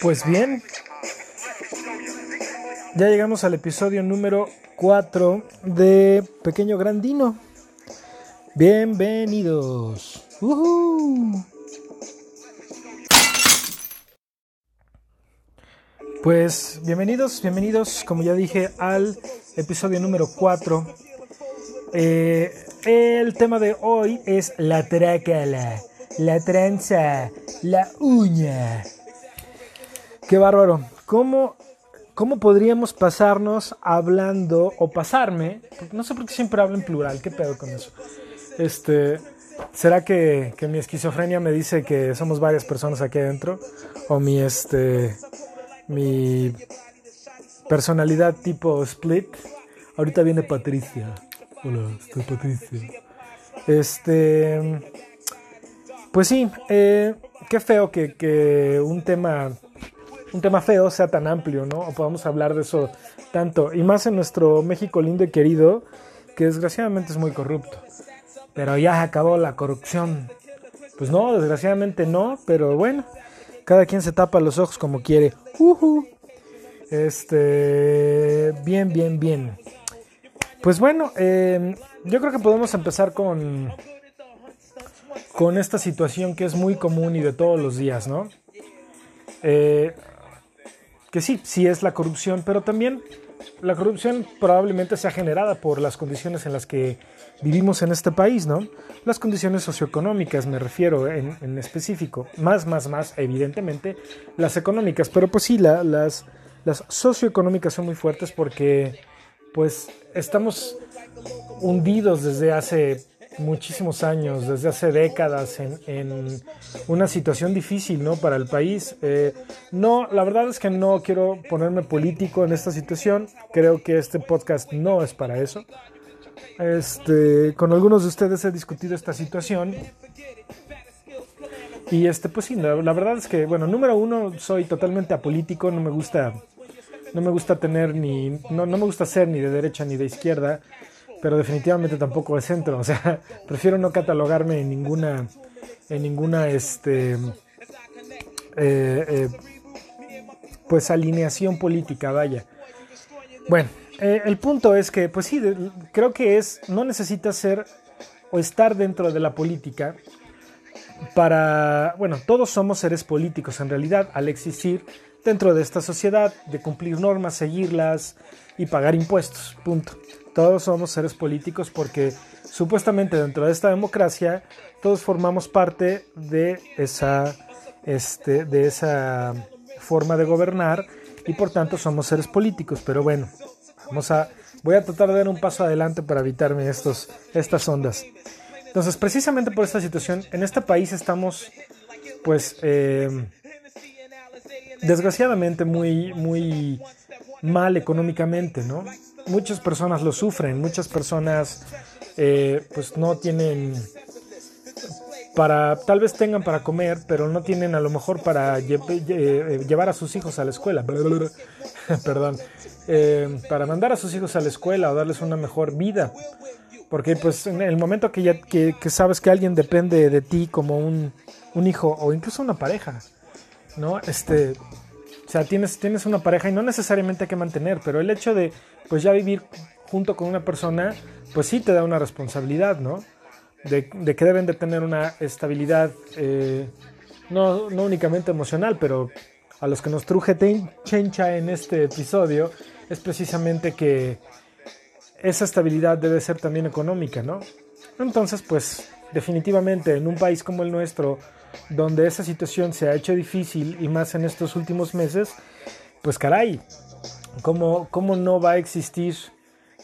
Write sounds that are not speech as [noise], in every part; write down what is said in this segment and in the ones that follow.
Pues bien, ya llegamos al episodio número 4 de Pequeño Grandino. Bienvenidos. Pues bienvenidos, bienvenidos, como ya dije, al episodio número 4. Eh, el tema de hoy es la trácala, la tranza, la uña. Qué bárbaro. ¿Cómo, ¿Cómo podríamos pasarnos hablando o pasarme? No sé por qué siempre hablo en plural. ¿Qué pedo con eso? Este, ¿Será que, que mi esquizofrenia me dice que somos varias personas aquí adentro? O mi, este, mi personalidad tipo split. Ahorita viene Patricia. Hola, estoy Patricia. Este. Pues sí, eh, qué feo que, un tema. Un tema feo sea tan amplio, ¿no? O podamos hablar de eso tanto. Y más en nuestro México lindo y querido, que desgraciadamente es muy corrupto. Pero ya acabó la corrupción. Pues no, desgraciadamente no, pero bueno, cada quien se tapa los ojos como quiere. Este, bien, bien, bien. Pues bueno, eh, yo creo que podemos empezar con, con esta situación que es muy común y de todos los días, ¿no? Eh, que sí, sí es la corrupción, pero también la corrupción probablemente sea generada por las condiciones en las que vivimos en este país, ¿no? Las condiciones socioeconómicas, me refiero en, específico. Más, más, más, evidentemente, las económicas. Pero pues sí, la, las, las socioeconómicas son muy fuertes porque pues estamos hundidos desde hace muchísimos años, desde hace décadas, en, en una situación difícil, ¿no? Para el país. Eh, no, la verdad es que no quiero ponerme político en esta situación. Creo que este podcast no es para eso. Este, con algunos de ustedes he discutido esta situación. Y este, pues sí, la, la verdad es que, bueno, número uno, soy totalmente apolítico, no me gusta, no me gusta tener ni, no, no me gusta ser ni de derecha ni de izquierda pero definitivamente tampoco de centro. O sea, [laughs] prefiero no catalogarme en ninguna, en ninguna, este, eh, eh, pues alineación política, vaya. Bueno, eh, el punto es que, pues sí, creo que es, no necesitas ser o estar dentro de la política para, bueno, todos somos seres políticos en realidad al existir dentro de esta sociedad, de cumplir normas, seguirlas y pagar impuestos, punto todos somos seres políticos porque supuestamente dentro de esta democracia todos formamos parte de esa, este, de esa forma de gobernar y por tanto somos seres políticos. Pero bueno, vamos a, voy a tratar de dar un paso adelante para evitarme estos, estas ondas. Entonces, precisamente por esta situación, en este país estamos, pues, eh, desgraciadamente muy, muy mal económicamente, ¿no? Muchas personas lo sufren, muchas personas eh, pues no tienen para, tal vez tengan para comer, pero no tienen a lo mejor para eh, llevar a sus hijos a la escuela, [laughs] perdón, eh, para mandar a sus hijos a la escuela o darles una mejor vida. Porque pues en el momento que ya que, que sabes que alguien depende de ti como un, un, hijo o incluso una pareja, ¿no? Este, sea, tienes, tienes una pareja y no necesariamente hay que mantener, pero el hecho de pues ya vivir junto con una persona, pues sí te da una responsabilidad, ¿no? De, de que deben de tener una estabilidad, eh, no, no, únicamente emocional, pero a los que nos truje chencha en este episodio, es precisamente que esa estabilidad debe ser también económica, ¿no? Entonces, pues definitivamente en un país como el nuestro, donde esa situación se ha hecho difícil y más en estos últimos meses, pues caray, ¿Cómo, cómo no va a existir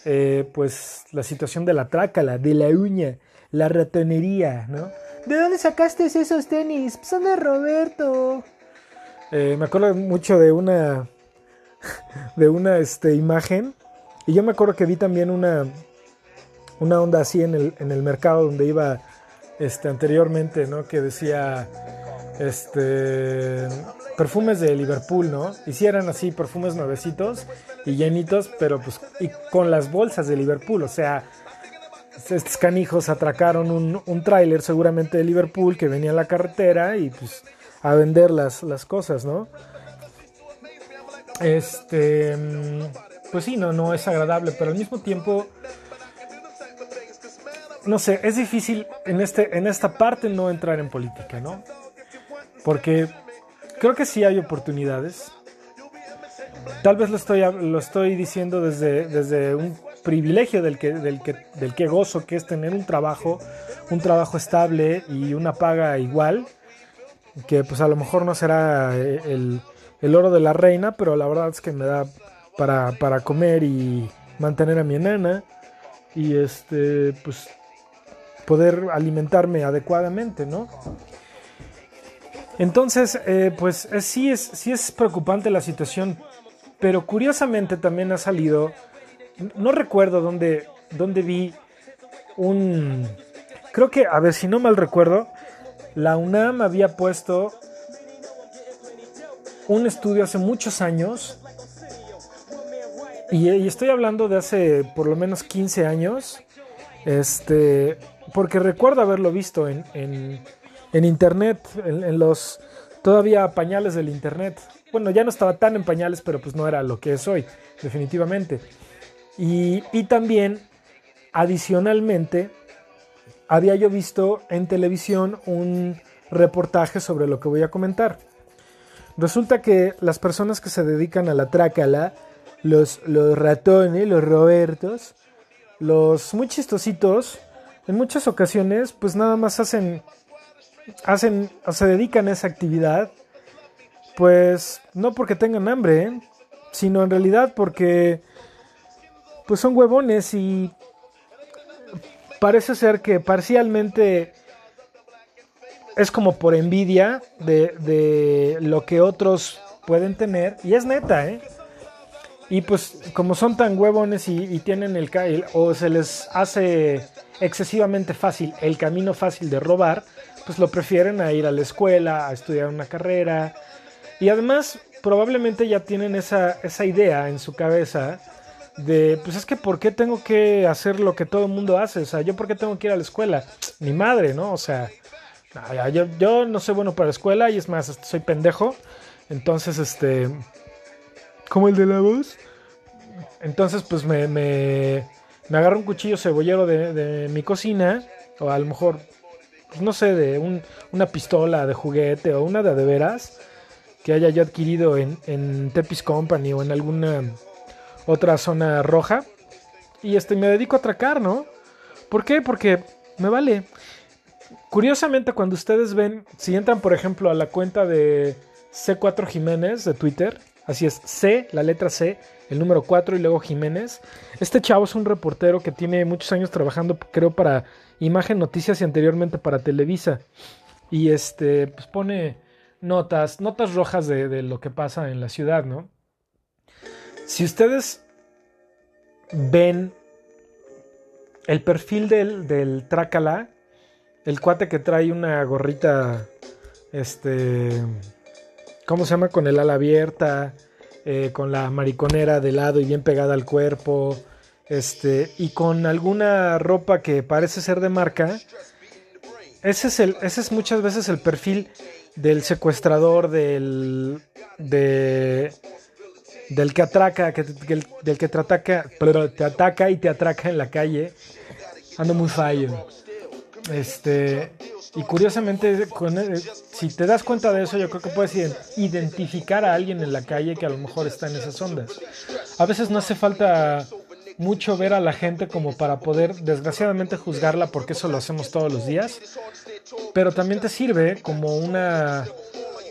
eh, pues la situación de la trácala, de la uña, la ratonería, ¿no? ¿De dónde sacaste esos tenis? Son de Roberto. Eh, me acuerdo mucho de una [laughs] de una este, imagen y yo me acuerdo que vi también una una onda así en el, en el mercado donde iba este anteriormente, ¿no? Que decía este perfumes de Liverpool, ¿no? Hicieran así perfumes nuevecitos y llenitos, pero pues y con las bolsas de Liverpool, o sea, estos canijos atracaron un, un tráiler seguramente de Liverpool que venía en la carretera y pues a vender las, las cosas, ¿no? Este, mm, pues sí, no, no es agradable, pero al mismo tiempo, no sé, es difícil en, este, en esta parte no entrar en política, ¿no? Porque creo que sí hay oportunidades. Tal vez lo estoy, lo estoy diciendo desde, desde un privilegio del que, del, que, del que gozo, que es tener un trabajo, un trabajo estable y una paga igual, que pues a lo mejor no será eh, el, el oro de la reina, pero la verdad es que me da para, para comer y mantener a mi enana y este pues poder alimentarme adecuadamente, ¿no? Entonces, eh, pues sí, es, sí es preocupante la situación, pero curiosamente también ha salido, no recuerdo dónde, dónde vi un, creo que, a ver si no mal recuerdo, la UNAM había puesto un estudio hace muchos años, y, estoy hablando de hace por lo menos 15 años, este, porque recuerdo haberlo visto en, en, internet, en, los todavía pañales del internet. Bueno, ya no estaba tan en pañales, pero pues no era lo que es hoy, definitivamente. Y, y también, adicionalmente, había yo visto en televisión un reportaje sobre lo que voy a comentar. Resulta que las personas que se dedican a la trácala, los, los ratones, los robertos, los muy chistositos, en muchas ocasiones pues nada más hacen, hacen se dedican a esa actividad, pues no porque tengan hambre, ¿eh? sino en realidad porque pues son huevones y parece ser que parcialmente es como por envidia de, lo que otros pueden tener. Y es neta, ¿eh? Y pues como son tan huevones y, tienen el, o se les hace excesivamente fácil el camino fácil de robar, pues lo prefieren a ir a la escuela, a estudiar una carrera. Y además probablemente ya tienen esa, esa idea en su cabeza de, pues es que ¿por qué tengo que hacer lo que todo el mundo hace? O sea, ¿yo por qué tengo que ir a la escuela? Mi madre, ¿no? O sea, yo, no soy bueno para la escuela y es más, soy pendejo. Entonces, este. Como el de la voz. Entonces, pues me, me agarro un cuchillo cebollero de, mi cocina. O a lo mejor, pues no sé, de una pistola de juguete o una de de veras. Que haya yo adquirido en, en Tepis Company o en alguna otra zona roja. Y este, me dedico a atracar, ¿no? ¿Por qué? Porque me vale. Curiosamente, cuando ustedes ven, si entran por ejemplo a la cuenta de C4 Jiménez de Twitter, así es, C, la letra C, el número 4 y luego Jiménez. Este chavo es un reportero que tiene muchos años trabajando, creo, para Imagen Noticias y anteriormente para Televisa. Y este, pues pone notas, notas rojas de, lo que pasa en la ciudad, ¿no? Si ustedes ven el perfil del, del Trácala, el cuate que trae una gorrita, este, ¿cómo se llama? Con el ala abierta, eh, con la mariconera de lado y bien pegada al cuerpo, este, y con alguna ropa que parece ser de marca. Ese es, el, ese es muchas veces el perfil del secuestrador, del, de, del que atraca, que, del que te ataca, pero te ataca y te atraca en la calle. Ando muy fallo. Este, y curiosamente, si te das cuenta de eso, yo creo que puedes identificar a alguien en la calle que a lo mejor está en esas ondas. A veces no hace falta mucho ver a la gente como para poder, desgraciadamente, juzgarla porque eso lo hacemos todos los días. Pero también te sirve como una,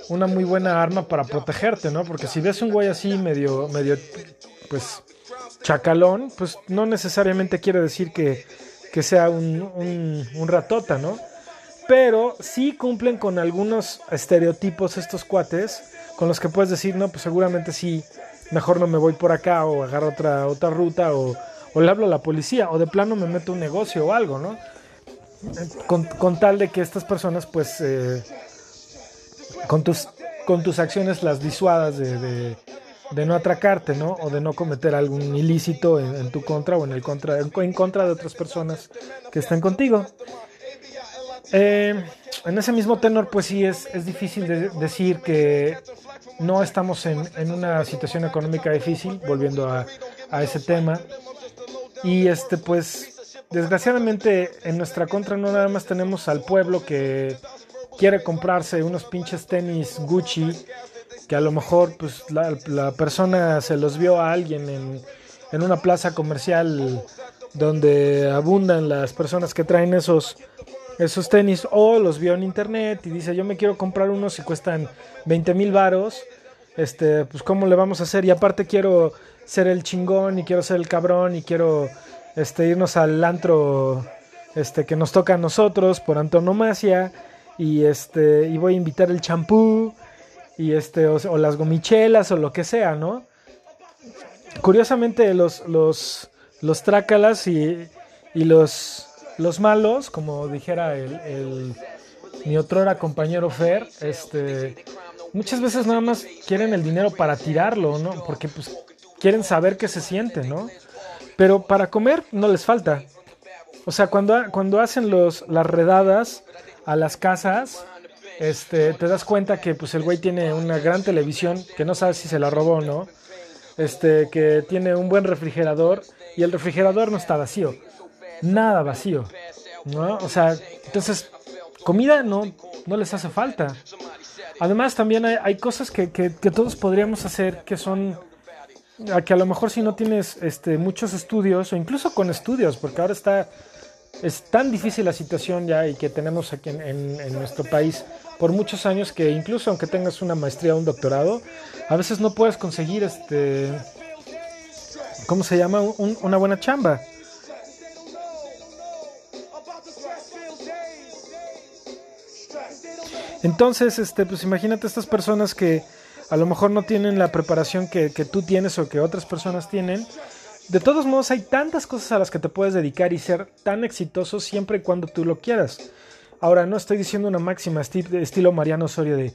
una muy buena arma para protegerte, ¿no? Porque si ves un güey así medio, medio, pues, chacalón, pues no necesariamente quiere decir que que sea un, un, ratota, ¿no? Pero sí cumplen con algunos estereotipos estos cuates, con los que puedes decir, no, pues seguramente sí, mejor no me voy por acá o agarro otra, otra ruta o, le hablo a la policía o de plano me meto un negocio o algo, ¿no? Con, tal de que estas personas, pues, eh, con, tus, con tus acciones las disuadas de, de no atracarte, ¿no? O de no cometer algún ilícito en, tu contra o en el contra, en contra de otras personas que están contigo. Eh, en ese mismo tenor, pues sí, es, es difícil de decir que no estamos en, una situación económica difícil, volviendo a, ese tema. Y este, pues, desgraciadamente en nuestra contra no nada más tenemos al pueblo que quiere comprarse unos pinches tenis Gucci, que a lo mejor pues la, persona se los vio a alguien en, en una plaza comercial donde abundan las personas que traen esos esos tenis o los vio en internet y dice yo me quiero comprar unos y cuestan 20 mil varos este pues cómo le vamos a hacer y aparte quiero ser el chingón y quiero ser el cabrón y quiero este irnos al antro este que nos toca a nosotros por antonomasia y este y voy a invitar el champú y este o, o, las gomichelas o lo que sea no curiosamente los los los trácalas y, y los los malos, como dijera el, mi otrora compañero Fer, este, muchas veces nada más quieren el dinero para tirarlo, ¿no? Porque pues quieren saber qué se siente, ¿no? Pero para comer no les falta. O sea, cuando, cuando hacen los, las redadas a las casas, este, te das cuenta que pues el güey tiene una gran televisión, que no sabes si se la robó o no, este, que tiene un buen refrigerador y el refrigerador no está vacío nada vacío, ¿no? O sea, entonces, comida no, no les hace falta. Además, también hay, cosas que, que, todos podríamos hacer que son, que a lo mejor si no tienes este, muchos estudios, o incluso con estudios, porque ahora está, es tan difícil la situación ya y que tenemos aquí en, en, en nuestro país por muchos años que incluso aunque tengas una maestría o un doctorado, a veces no puedes conseguir este, ¿cómo se llama? Un, una buena chamba. Entonces, este, pues imagínate estas personas que a lo mejor no tienen la preparación que, tú tienes o que otras personas tienen. De todos modos, hay tantas cosas a las que te puedes dedicar y ser tan exitoso siempre y cuando tú lo quieras. Ahora, no estoy diciendo una máxima estilo Mariano Osorio de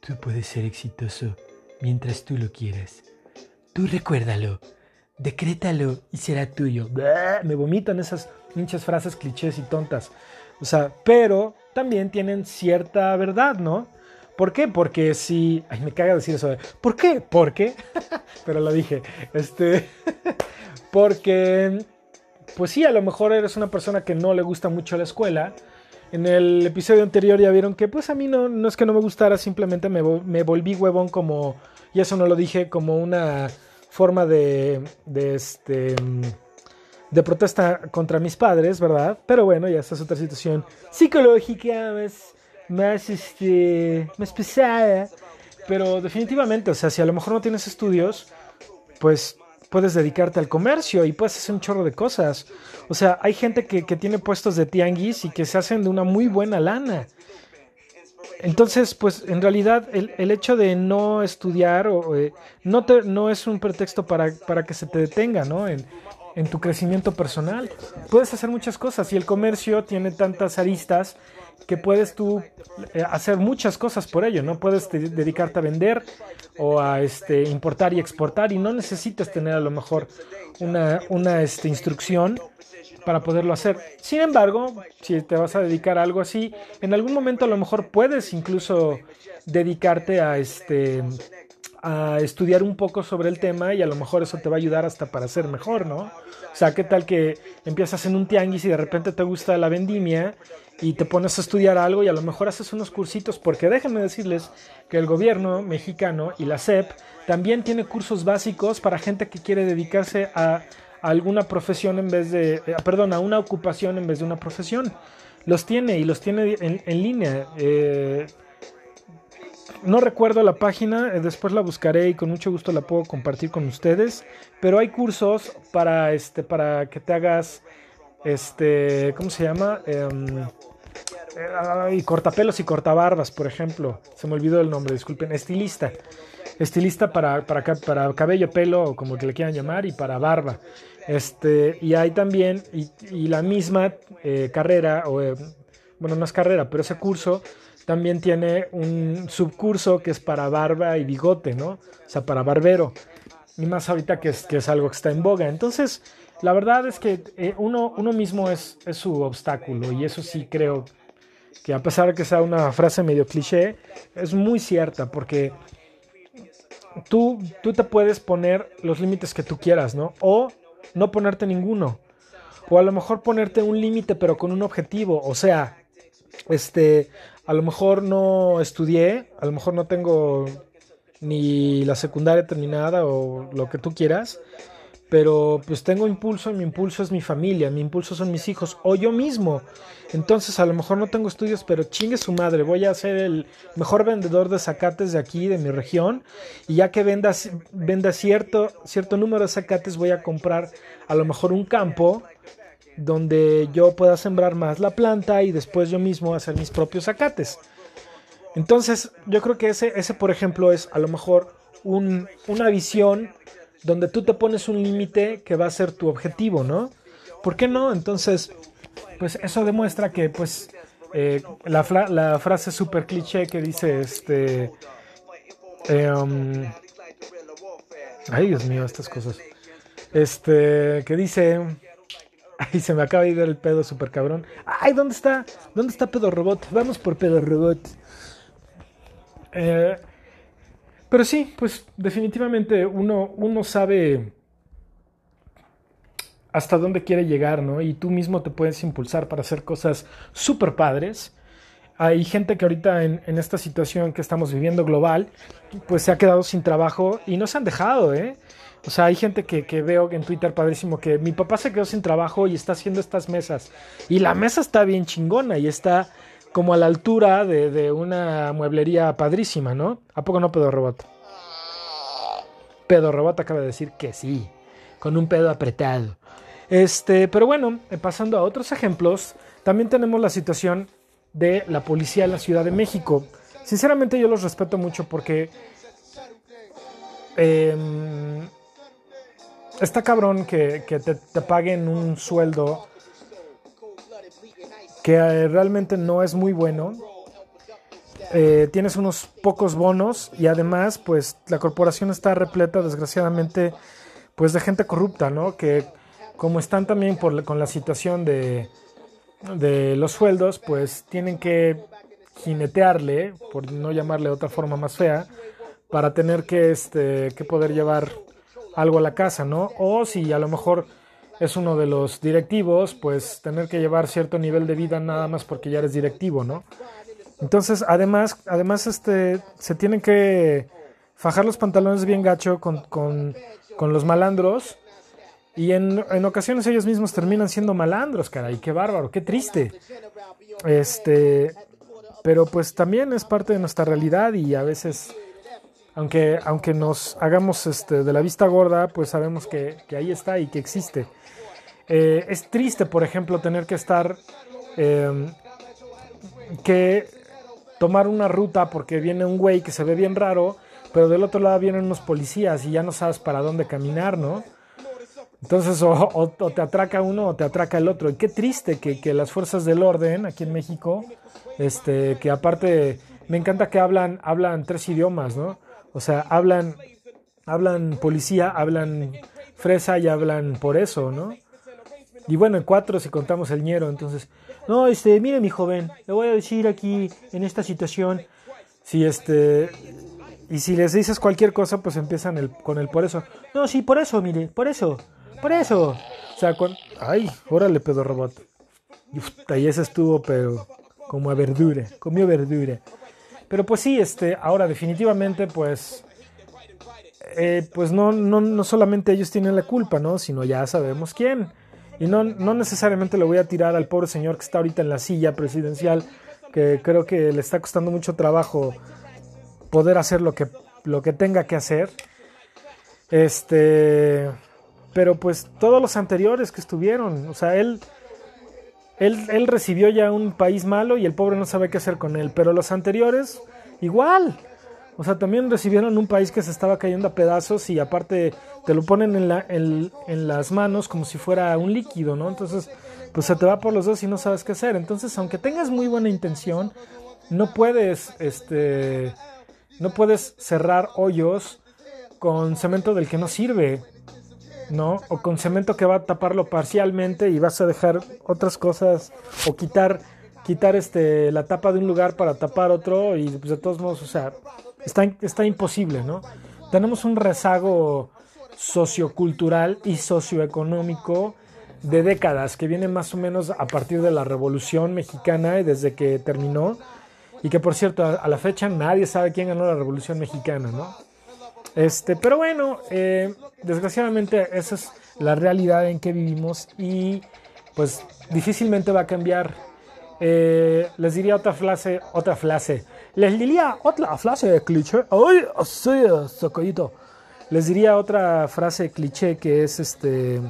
tú puedes ser exitoso mientras tú lo quieras. Tú recuérdalo, decrétalo y será tuyo. Me vomitan esas hinchas frases clichés y tontas. O sea, pero también tienen cierta verdad, ¿no? ¿Por qué? Porque si. Ay, me caga decir eso. ¿Por qué? Porque. [laughs] Pero lo dije. Este. [laughs] Porque. Pues sí, a lo mejor eres una persona que no le gusta mucho la escuela. En el episodio anterior ya vieron que, pues a mí no, no es que no me gustara, simplemente me, me volví huevón como. Y eso no lo dije como una forma de. de este de protesta contra mis padres, ¿verdad? Pero bueno, ya esta es otra situación psicológica más, más, este, más pesada. Pero definitivamente, o sea, si a lo mejor no tienes estudios, pues puedes dedicarte al comercio y puedes hacer un chorro de cosas. O sea, hay gente que, que tiene puestos de tianguis y que se hacen de una muy buena lana. Entonces, pues en realidad el, el hecho de no estudiar o, eh, no, te, no es un pretexto para, para que se te detenga, ¿no? En tu crecimiento personal. Puedes hacer muchas cosas y el comercio tiene tantas aristas que puedes tú eh, hacer muchas cosas por ello, ¿no? Puedes dedicarte a vender o a este, importar y exportar y no necesitas tener a lo mejor una, una este, instrucción para poderlo hacer. Sin embargo, si te vas a dedicar a algo así, en algún momento a lo mejor puedes incluso dedicarte a este a estudiar un poco sobre el tema y a lo mejor eso te va a ayudar hasta para ser mejor, ¿no? O sea, ¿qué tal que empiezas en un tianguis y de repente te gusta la vendimia y te pones a estudiar algo y a lo mejor haces unos cursitos? Porque déjenme decirles que el gobierno mexicano y la SEP también tiene cursos básicos para gente que quiere dedicarse a, alguna profesión en vez de, eh, perdón, a una ocupación en vez de una profesión. Los tiene y los tiene en, en línea. Eh, no recuerdo la página, eh, después la buscaré y con mucho gusto la puedo compartir con ustedes. Pero hay cursos para este, para que te hagas, este, ¿cómo se llama? Eh, y cortapelos y cortabarbas, por ejemplo. Se me olvidó el nombre, disculpen. Estilista. Estilista para, para, para cabello, pelo, o como que le quieran llamar, y para barba. Este, y hay también, y, y la misma eh, carrera, o eh, bueno, no es carrera, pero ese curso también tiene un subcurso que es para barba y bigote, ¿no? O sea, para barbero. Y más ahorita que es, que es algo que está en boga. Entonces, la verdad es que eh, uno, mismo es, es, su obstáculo y eso sí creo que a pesar de que sea una frase medio cliché, es muy cierta porque tú, tú te puedes poner los límites que tú quieras, ¿no? O no ponerte ninguno. O a lo mejor ponerte un límite pero con un objetivo. O sea, este, a lo mejor no estudié, a lo mejor no tengo ni la secundaria terminada o lo que tú quieras, pero pues tengo impulso y mi impulso es mi familia, mi impulso son mis hijos o yo mismo. Entonces a lo mejor no tengo estudios, pero chingue su madre, voy a ser el mejor vendedor de zacates de aquí, de mi región, y ya que venda, venda cierto, cierto número de zacates, voy a comprar a lo mejor un campo donde yo pueda sembrar más la planta y después yo mismo hacer mis propios zacates. Entonces yo creo que ese, ese por ejemplo, es a lo mejor un, una visión donde tú te pones un límite que va a ser tu objetivo, ¿no? ¿Por qué no? Entonces, pues eso demuestra que, pues, eh, la, la, frase super cliché que dice, este, em, ay Dios mío, estas cosas, este, que dice, [laughs] ay, se me acaba de ir el pedo super cabrón, ay, ¿dónde está? ¿Dónde está pedo robot? Vamos por pedo robot. Eh, pero sí, pues definitivamente uno, uno sabe hasta dónde quiere llegar, ¿no? Y tú mismo te puedes impulsar para hacer cosas súper padres. Hay gente que ahorita en, esta situación que estamos viviendo global, pues se ha quedado sin trabajo y no se han dejado, ¿eh? O sea, hay gente que, que, veo en Twitter padrísimo que mi papá se quedó sin trabajo y está haciendo estas mesas. Y la mesa está bien chingona y está como a la altura de, una mueblería padrísima, ¿no? ¿A poco no pedo robot? Pedo robot acaba de decir que sí, con un pedo apretado. Este, pero bueno, eh, pasando a otros ejemplos, también tenemos la situación de la policía en la Ciudad de México. Sinceramente yo los respeto mucho porque em, está cabrón que, te, paguen un sueldo que eh, realmente no es muy bueno. Eh, tienes unos pocos bonos y además pues la corporación está repleta desgraciadamente pues de gente corrupta, ¿no? Que como están también por, con la situación de, de los sueldos pues tienen que jinetearle, por no llamarle de otra forma más fea, para tener que, este, que poder llevar algo a la casa, ¿no? O si a lo mejor es uno de los directivos, pues tener que llevar cierto nivel de vida nada más porque ya eres directivo, ¿no? Entonces, además, además este, se tienen que fajar los pantalones bien gacho con, con, con los malandros y en, en, ocasiones ellos mismos terminan siendo malandros, caray, qué bárbaro, qué triste. Este, pero pues también es parte de nuestra realidad y a veces, aunque, aunque nos hagamos este, de la vista gorda, pues sabemos que, que ahí está y que existe. Eh, es triste, por ejemplo, tener que estar, em, que tomar una ruta porque viene un güey que se ve bien raro, pero del otro lado vienen unos policías y ya no sabes para dónde caminar, ¿no? Entonces, o, te atraca uno o te atraca el otro. Y qué triste que, que, las fuerzas del orden aquí en México, este, que aparte, me encanta que hablan, hablan tres idiomas, ¿no? O sea, hablan, hablan policía, hablan fresa y hablan por eso, ¿no? Y bueno, en cuatro si contamos el ñero, entonces, no, este, mire mi joven, le voy a decir aquí en esta situación, si este, y si les dices cualquier cosa, pues empiezan el, con el por eso. No, sí, por eso, mire, por eso, por eso. O sea, con, ay, órale, pedo robot. Y ese estuvo, pero como a verdura, comió verdura. Pero pues sí, este, ahora definitivamente, pues, eh, pues no, no, no solamente ellos tienen la culpa, ¿no? Sino ya sabemos quién. Y no, no necesariamente le voy a tirar al pobre señor que está ahorita en la silla presidencial, que creo que le está costando mucho trabajo poder hacer lo que, lo que tenga que hacer. Este, pero pues todos los anteriores que estuvieron, o sea, él, él, él recibió ya un país malo y el pobre no sabe qué hacer con él, pero los anteriores, igual. O sea, también recibieron un país que se estaba cayendo a pedazos y aparte te lo ponen en, la, en, las manos como si fuera un líquido, ¿no? Entonces, pues se te va por los dos y no sabes qué hacer. Entonces, aunque tengas muy buena intención, no puedes, este, no puedes cerrar hoyos con cemento del que no sirve, ¿no? O con cemento que va a taparlo parcialmente y vas a dejar otras cosas o quitar quitar este, la tapa de un lugar para tapar otro y pues de todos modos, o sea, está, está imposible, ¿no? Tenemos un rezago sociocultural y socioeconómico de décadas que viene más o menos a partir de la Revolución Mexicana y desde que terminó y que por cierto a, la fecha nadie sabe quién ganó la Revolución Mexicana, ¿no? Este, pero bueno, eh, desgraciadamente esa es la realidad en que vivimos y pues difícilmente va a cambiar eh, les diría otra frase, otra frase. Les diría otra frase cliché. ¡Ay, así, sacadito! Les diría otra frase cliché que es este.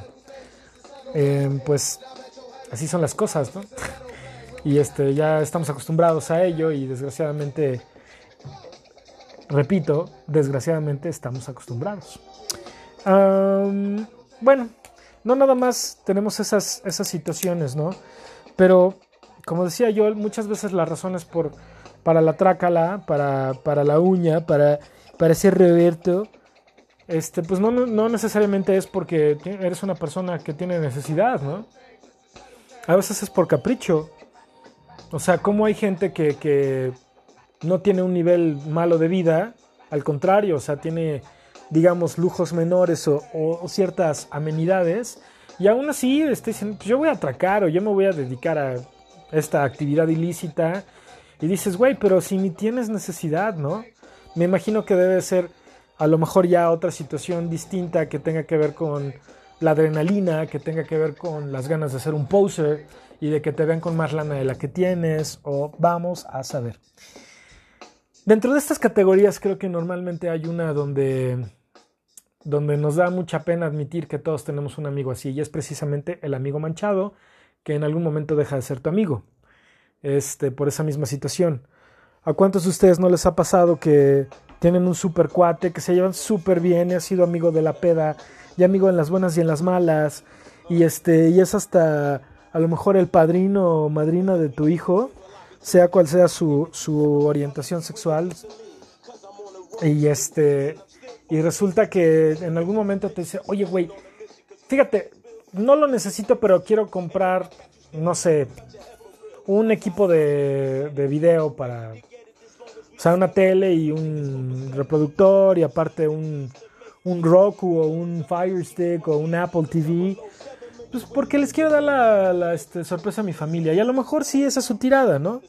Em, pues así son las cosas, ¿no? [laughs] Y este, ya estamos acostumbrados a ello y desgraciadamente, repito, desgraciadamente estamos acostumbrados. bueno, no nada más tenemos esas, esas situaciones, ¿no? Pero como decía yo, muchas veces la razón es por, para la trácala, para, para la uña, para, para ese reverto, este, pues no, no necesariamente es porque eres una persona que tiene necesidad, ¿no? A veces es por capricho. O sea, como hay gente que no tiene un nivel malo de vida, al contrario, o sea, tiene, digamos, lujos menores o, ciertas amenidades, y aún así está diciendo, pues yo voy a atracar o yo me voy a dedicar a esta actividad ilícita y dices, güey, pero si ni tienes necesidad, ¿no? Me imagino que debe ser a lo mejor ya otra situación distinta que tenga que ver con la adrenalina, que tenga que ver con las ganas de ser un poser y de que te vean con más lana de la que tienes o vamos a saber. Dentro de estas categorías creo que normalmente hay una donde donde nos da mucha pena admitir que todos tenemos un amigo así y es precisamente el amigo manchado que en algún momento deja de ser tu amigo, este, por esa misma situación. ¿A cuántos de ustedes no les ha pasado que tienen un super cuate, que se llevan súper bien y ha sido amigo de la peda, y amigo en las buenas y en las malas, y, este, y es hasta a lo mejor el padrino o madrina de tu hijo, sea cual sea su, su orientación sexual, y este y resulta que en algún momento te dice, oye, güey, fíjate, no lo necesito, pero quiero comprar, no sé, un equipo de, de video para, o sea, una tele y un reproductor y aparte un, un Roku o un Fire Stick o un Apple TV. Pues porque les quiero dar la, este, sorpresa a mi familia. Y a lo mejor sí esa es su tirada, ¿no?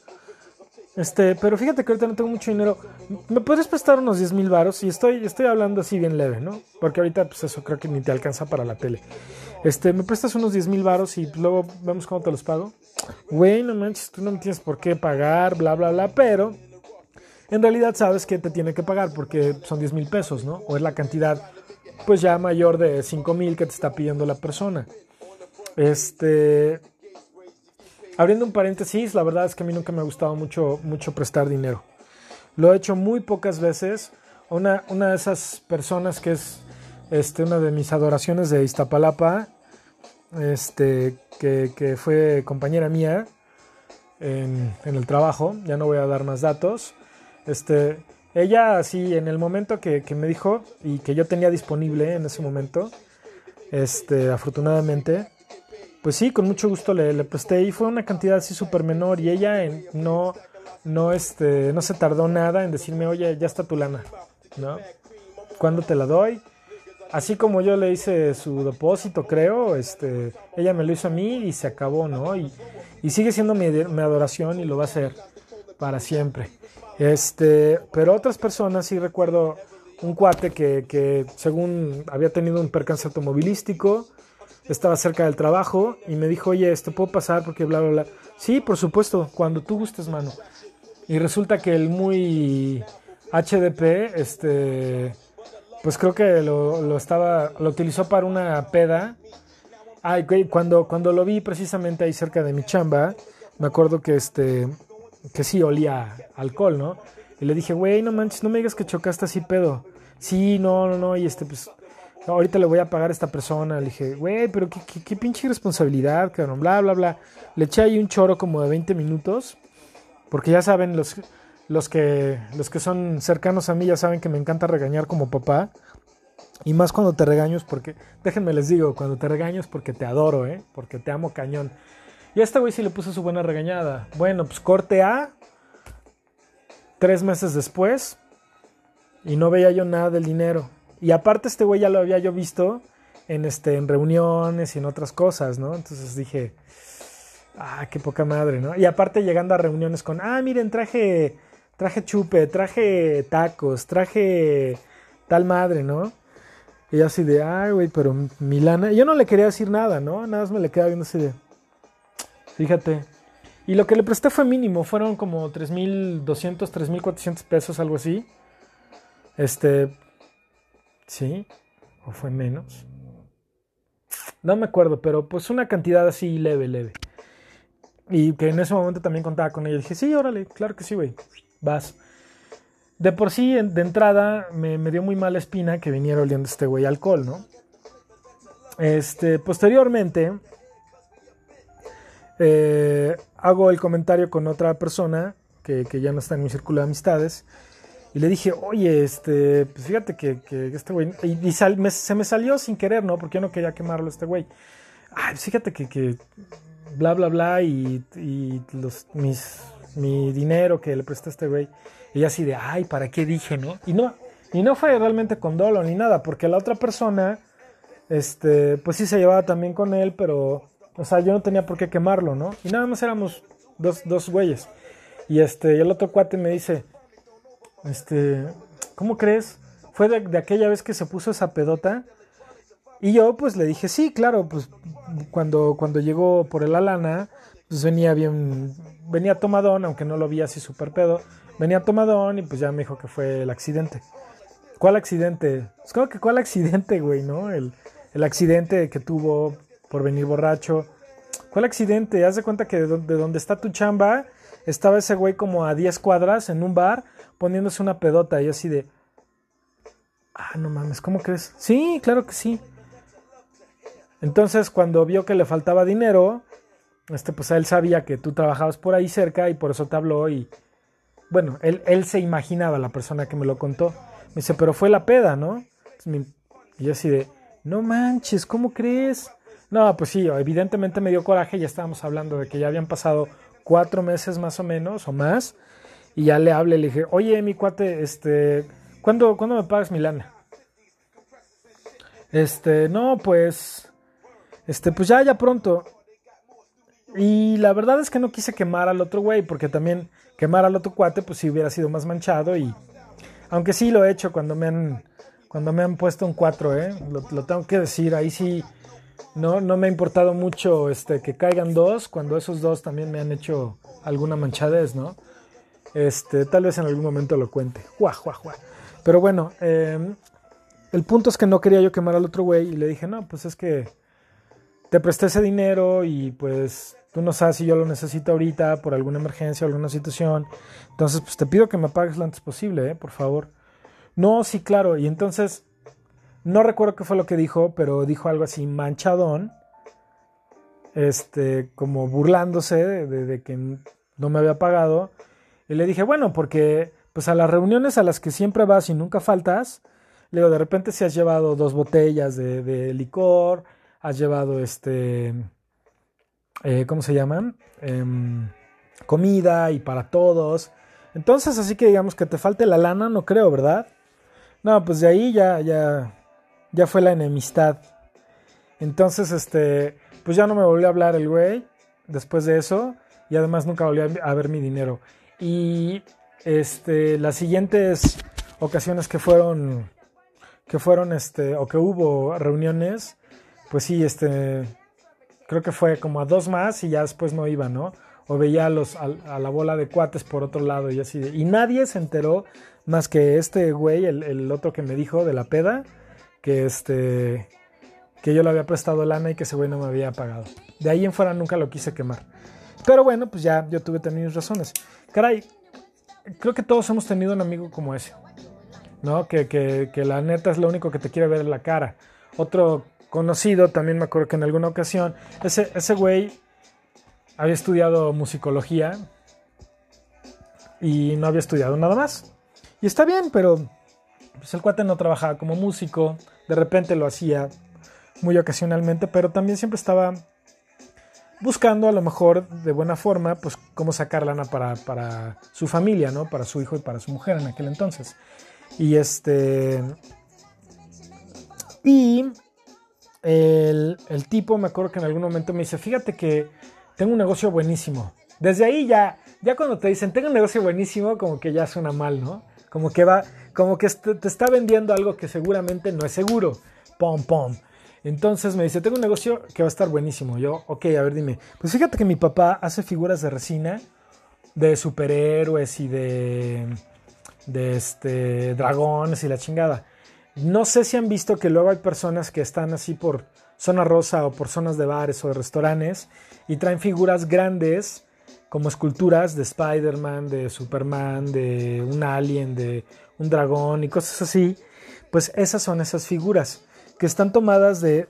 Este, pero fíjate que ahorita no tengo mucho dinero. ¿Me puedes prestar unos 10 mil varos? Y estoy, estoy hablando así bien leve, ¿no? Porque ahorita, pues eso creo que ni te alcanza para la tele. Este, ¿me prestas unos 10 mil varos y luego vemos cómo te los pago? Güey, no manches, tú no me tienes por qué pagar, bla, bla, bla, pero en realidad sabes que te tiene que pagar porque son 10 mil pesos, ¿no? O es la cantidad, pues ya mayor de 5 mil que te está pidiendo la persona. Este, Abriendo un paréntesis, la verdad es que a mí nunca me ha gustado mucho, mucho prestar dinero. Lo he hecho muy pocas veces. Una, una de esas personas que es este, una de mis adoraciones de Iztapalapa, este, que, fue compañera mía en, el trabajo, ya no voy a dar más datos. Este, ella así en el momento que, que, me dijo y que yo tenía disponible en ese momento, este, afortunadamente, pues sí, con mucho gusto le, le presté y fue una cantidad así súper menor y ella no, no, este, no se tardó nada en decirme, oye, ya está tu lana, ¿no? ¿Cuándo te la doy? Así como yo le hice su depósito, creo, este, ella me lo hizo a mí y se acabó, ¿no? Y, y sigue siendo mi, mi, adoración y lo va a hacer para siempre. Este, pero otras personas sí recuerdo un cuate que, que según había tenido un percance automovilístico, estaba cerca del trabajo y me dijo, oye, ¿te puedo pasar? Porque bla, bla, bla. Sí, por supuesto, cuando tú gustes, mano. Y resulta que el muy HDP, este, pues creo que lo, estaba, lo utilizó para una peda. Ay, cuando, cuando lo vi precisamente ahí cerca de mi chamba, me acuerdo que este, que sí olía alcohol, ¿no? Y le dije, güey, no manches, no me digas que chocaste así pedo. Sí, no, no, no, y este, pues, ahorita le voy a pagar a esta persona. Le dije, güey, pero qué, pinche responsabilidad, cabrón, bla, bla, bla. Le eché ahí un choro como de 20 minutos, porque ya saben, los, los, que, los que son cercanos a mí ya saben que me encanta regañar como papá. Y más cuando te regaño porque, déjenme les digo, cuando te regaño es porque te adoro, ¿eh? Porque te amo cañón. Y a este güey sí le puse su buena regañada. Bueno, pues corte A. Tres meses después. Y no veía yo nada del dinero. Y aparte este güey ya lo había yo visto en, este, en reuniones y en otras cosas, ¿no? Entonces dije, ah, qué poca madre, ¿no? Y aparte llegando a reuniones con, ah, miren, traje, traje chupe, traje tacos, traje tal madre, ¿no? Y así de, ay, güey, pero Milana. Yo no le quería decir nada, ¿no? Nada más me le queda viendo así de. Fíjate. Y lo que le presté fue mínimo, fueron como 3.200, 3.400 pesos, algo así. Este. Sí, o fue menos. No me acuerdo, pero pues una cantidad así leve, leve. Y que en ese momento también contaba con ella. Dije, sí, órale, claro que sí, güey. Vas. De por sí, de entrada, me, dio muy mala espina que viniera oliendo este güey alcohol, ¿no? Este, posteriormente, eh, hago el comentario con otra persona que, ya no está en mi círculo de amistades. Y le dije, oye, este, pues fíjate que, este güey. Y, se me salió sin querer, ¿no? Porque yo no quería quemarlo este güey. Ay, pues fíjate que, bla, bla, bla. Y, los, mis, mi dinero que le presté a este güey. Y así de, ay, ¿para qué dije, no? Y no, y no fue realmente con dolo ni nada, porque la otra persona, este, pues sí se llevaba también con él, pero, o sea, yo no tenía por qué quemarlo, ¿no? Y nada más éramos dos, dos güeyes. Y este, y el otro cuate me dice, este, ¿cómo crees? Fue de, aquella vez que se puso esa pedota. Y yo pues le dije, sí, claro, pues cuando, cuando llegó por el Alana, pues venía bien, venía tomadón, aunque no lo vi así súper pedo, venía tomadón y pues ya me dijo que fue el accidente. ¿Cuál accidente? Pues creo que cuál accidente, güey, ¿no? El, el accidente que tuvo por venir borracho. ¿Cuál accidente? Haz de cuenta que de, donde está tu chamba estaba ese güey como a 10 cuadras en un bar poniéndose una pedota y así de... Ah, no mames, ¿cómo crees? Sí, claro que sí. Entonces cuando vio que le faltaba dinero, este, pues él sabía que tú trabajabas por ahí cerca y por eso te habló y, bueno, él, él se imaginaba, la persona que me lo contó. Me dice, pero fue la peda, ¿no? y yo así de, no manches, ¿cómo crees? No, pues sí, evidentemente me dio coraje, ya estábamos hablando de que ya habían pasado cuatro meses más o menos, o más, y ya le hablé, le dije, oye, mi cuate, este, ¿cuándo, ¿cuándo me pagas mi lana? Este, no, pues, este, pues ya, ya pronto. Y la verdad es que no quise quemar al otro güey, porque también quemar al otro cuate, pues si hubiera sido más manchado. Y aunque sí lo he hecho cuando me han, cuando me han puesto un 4, ¿eh? Lo, tengo que decir, ahí sí no, no me ha importado mucho este, que caigan dos, cuando esos dos también me han hecho alguna manchadez, ¿no? Este, tal vez en algún momento lo cuente. Juá, juá, juá. Pero bueno, em, el punto es que no quería yo quemar al otro güey y le dije, no, pues es que te presté ese dinero y pues tú no sabes si yo lo necesito ahorita por alguna emergencia o alguna situación. Entonces, pues te pido que me pagues lo antes posible, ¿eh? por favor. No, sí, claro. Y entonces, no recuerdo qué fue lo que dijo, pero dijo algo así manchadón, este, como burlándose de, de que no me había pagado. Y le dije, bueno, porque pues a las reuniones a las que siempre vas y nunca faltas, le digo, de repente si has llevado dos botellas de, licor, has llevado este, eh, ¿cómo se llaman? Em, comida y para todos. Entonces, así que digamos que te falte la lana, no creo, ¿verdad? No, pues de ahí ya, ya, ya fue la enemistad. Entonces, este, pues ya no me volvió a hablar el güey después de eso y además nunca volvió a ver mi dinero. Y este, las siguientes ocasiones que fueron, que fueron, este, o que hubo reuniones, pues sí, este, creo que fue como a dos más y ya después no iba, ¿no? O veía a, los, a, la bola de cuates por otro lado y así. y nadie se enteró más que este güey, el, otro que me dijo de la peda, que este que yo le había prestado lana y que ese güey no me había pagado. De ahí en fuera nunca lo quise quemar. Pero bueno, pues ya yo tuve también mis razones. Caray, creo que todos hemos tenido un amigo como ese. ¿No? Que, que, la neta es lo único que te quiere ver en la cara. Otro conocido, también me acuerdo que en alguna ocasión, ese, ese güey había estudiado musicología y no había estudiado nada más. Y está bien, pero pues el cuate no trabajaba como músico, de repente lo hacía muy ocasionalmente, pero también siempre estaba buscando a lo mejor de buena forma, pues cómo sacar lana para, para su familia, ¿no? Para su hijo y para su mujer en aquel entonces. Y este... Y el, el, tipo, me acuerdo que en algún momento me dice, fíjate que tengo un negocio buenísimo. Desde ahí ya, ya cuando te dicen, tengo un negocio buenísimo, como que ya suena mal, ¿no? Como que va, como que te está vendiendo algo que seguramente no es seguro. Pom, pom. Entonces me dice, tengo un negocio que va a estar buenísimo. Yo, ok, a ver, dime. Pues fíjate que mi papá hace figuras de resina de superhéroes y de, de este, dragones y la chingada. No sé si han visto que luego hay personas que están así por zona rosa o por zonas de bares o de restaurantes y traen figuras grandes como esculturas de Spider-Man, de Superman, de un alien, de un dragón y cosas así. Pues esas son esas figuras que están tomadas de,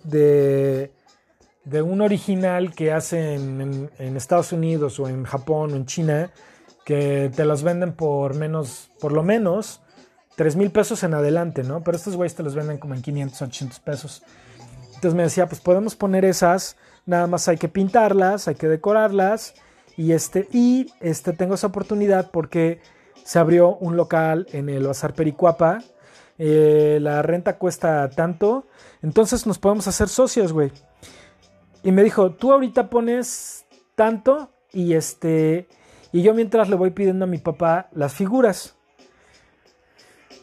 de, un original que hacen en, Estados Unidos o en Japón o en China, que te los venden por menos, por lo menos, 3 mil pesos en adelante, ¿no? Pero estos güeyes te los venden como en 500, 800 pesos. Entonces me decía, pues podemos poner esas, nada más hay que pintarlas, hay que decorarlas. Y este, y este, tengo esa oportunidad porque se abrió un local en el Bazar Pericuapa. Eh, la renta cuesta tanto entonces nos podemos hacer socios, güey. Y me dijo, tú ahorita pones tanto y este... Y yo mientras le voy pidiendo a mi papá las figuras.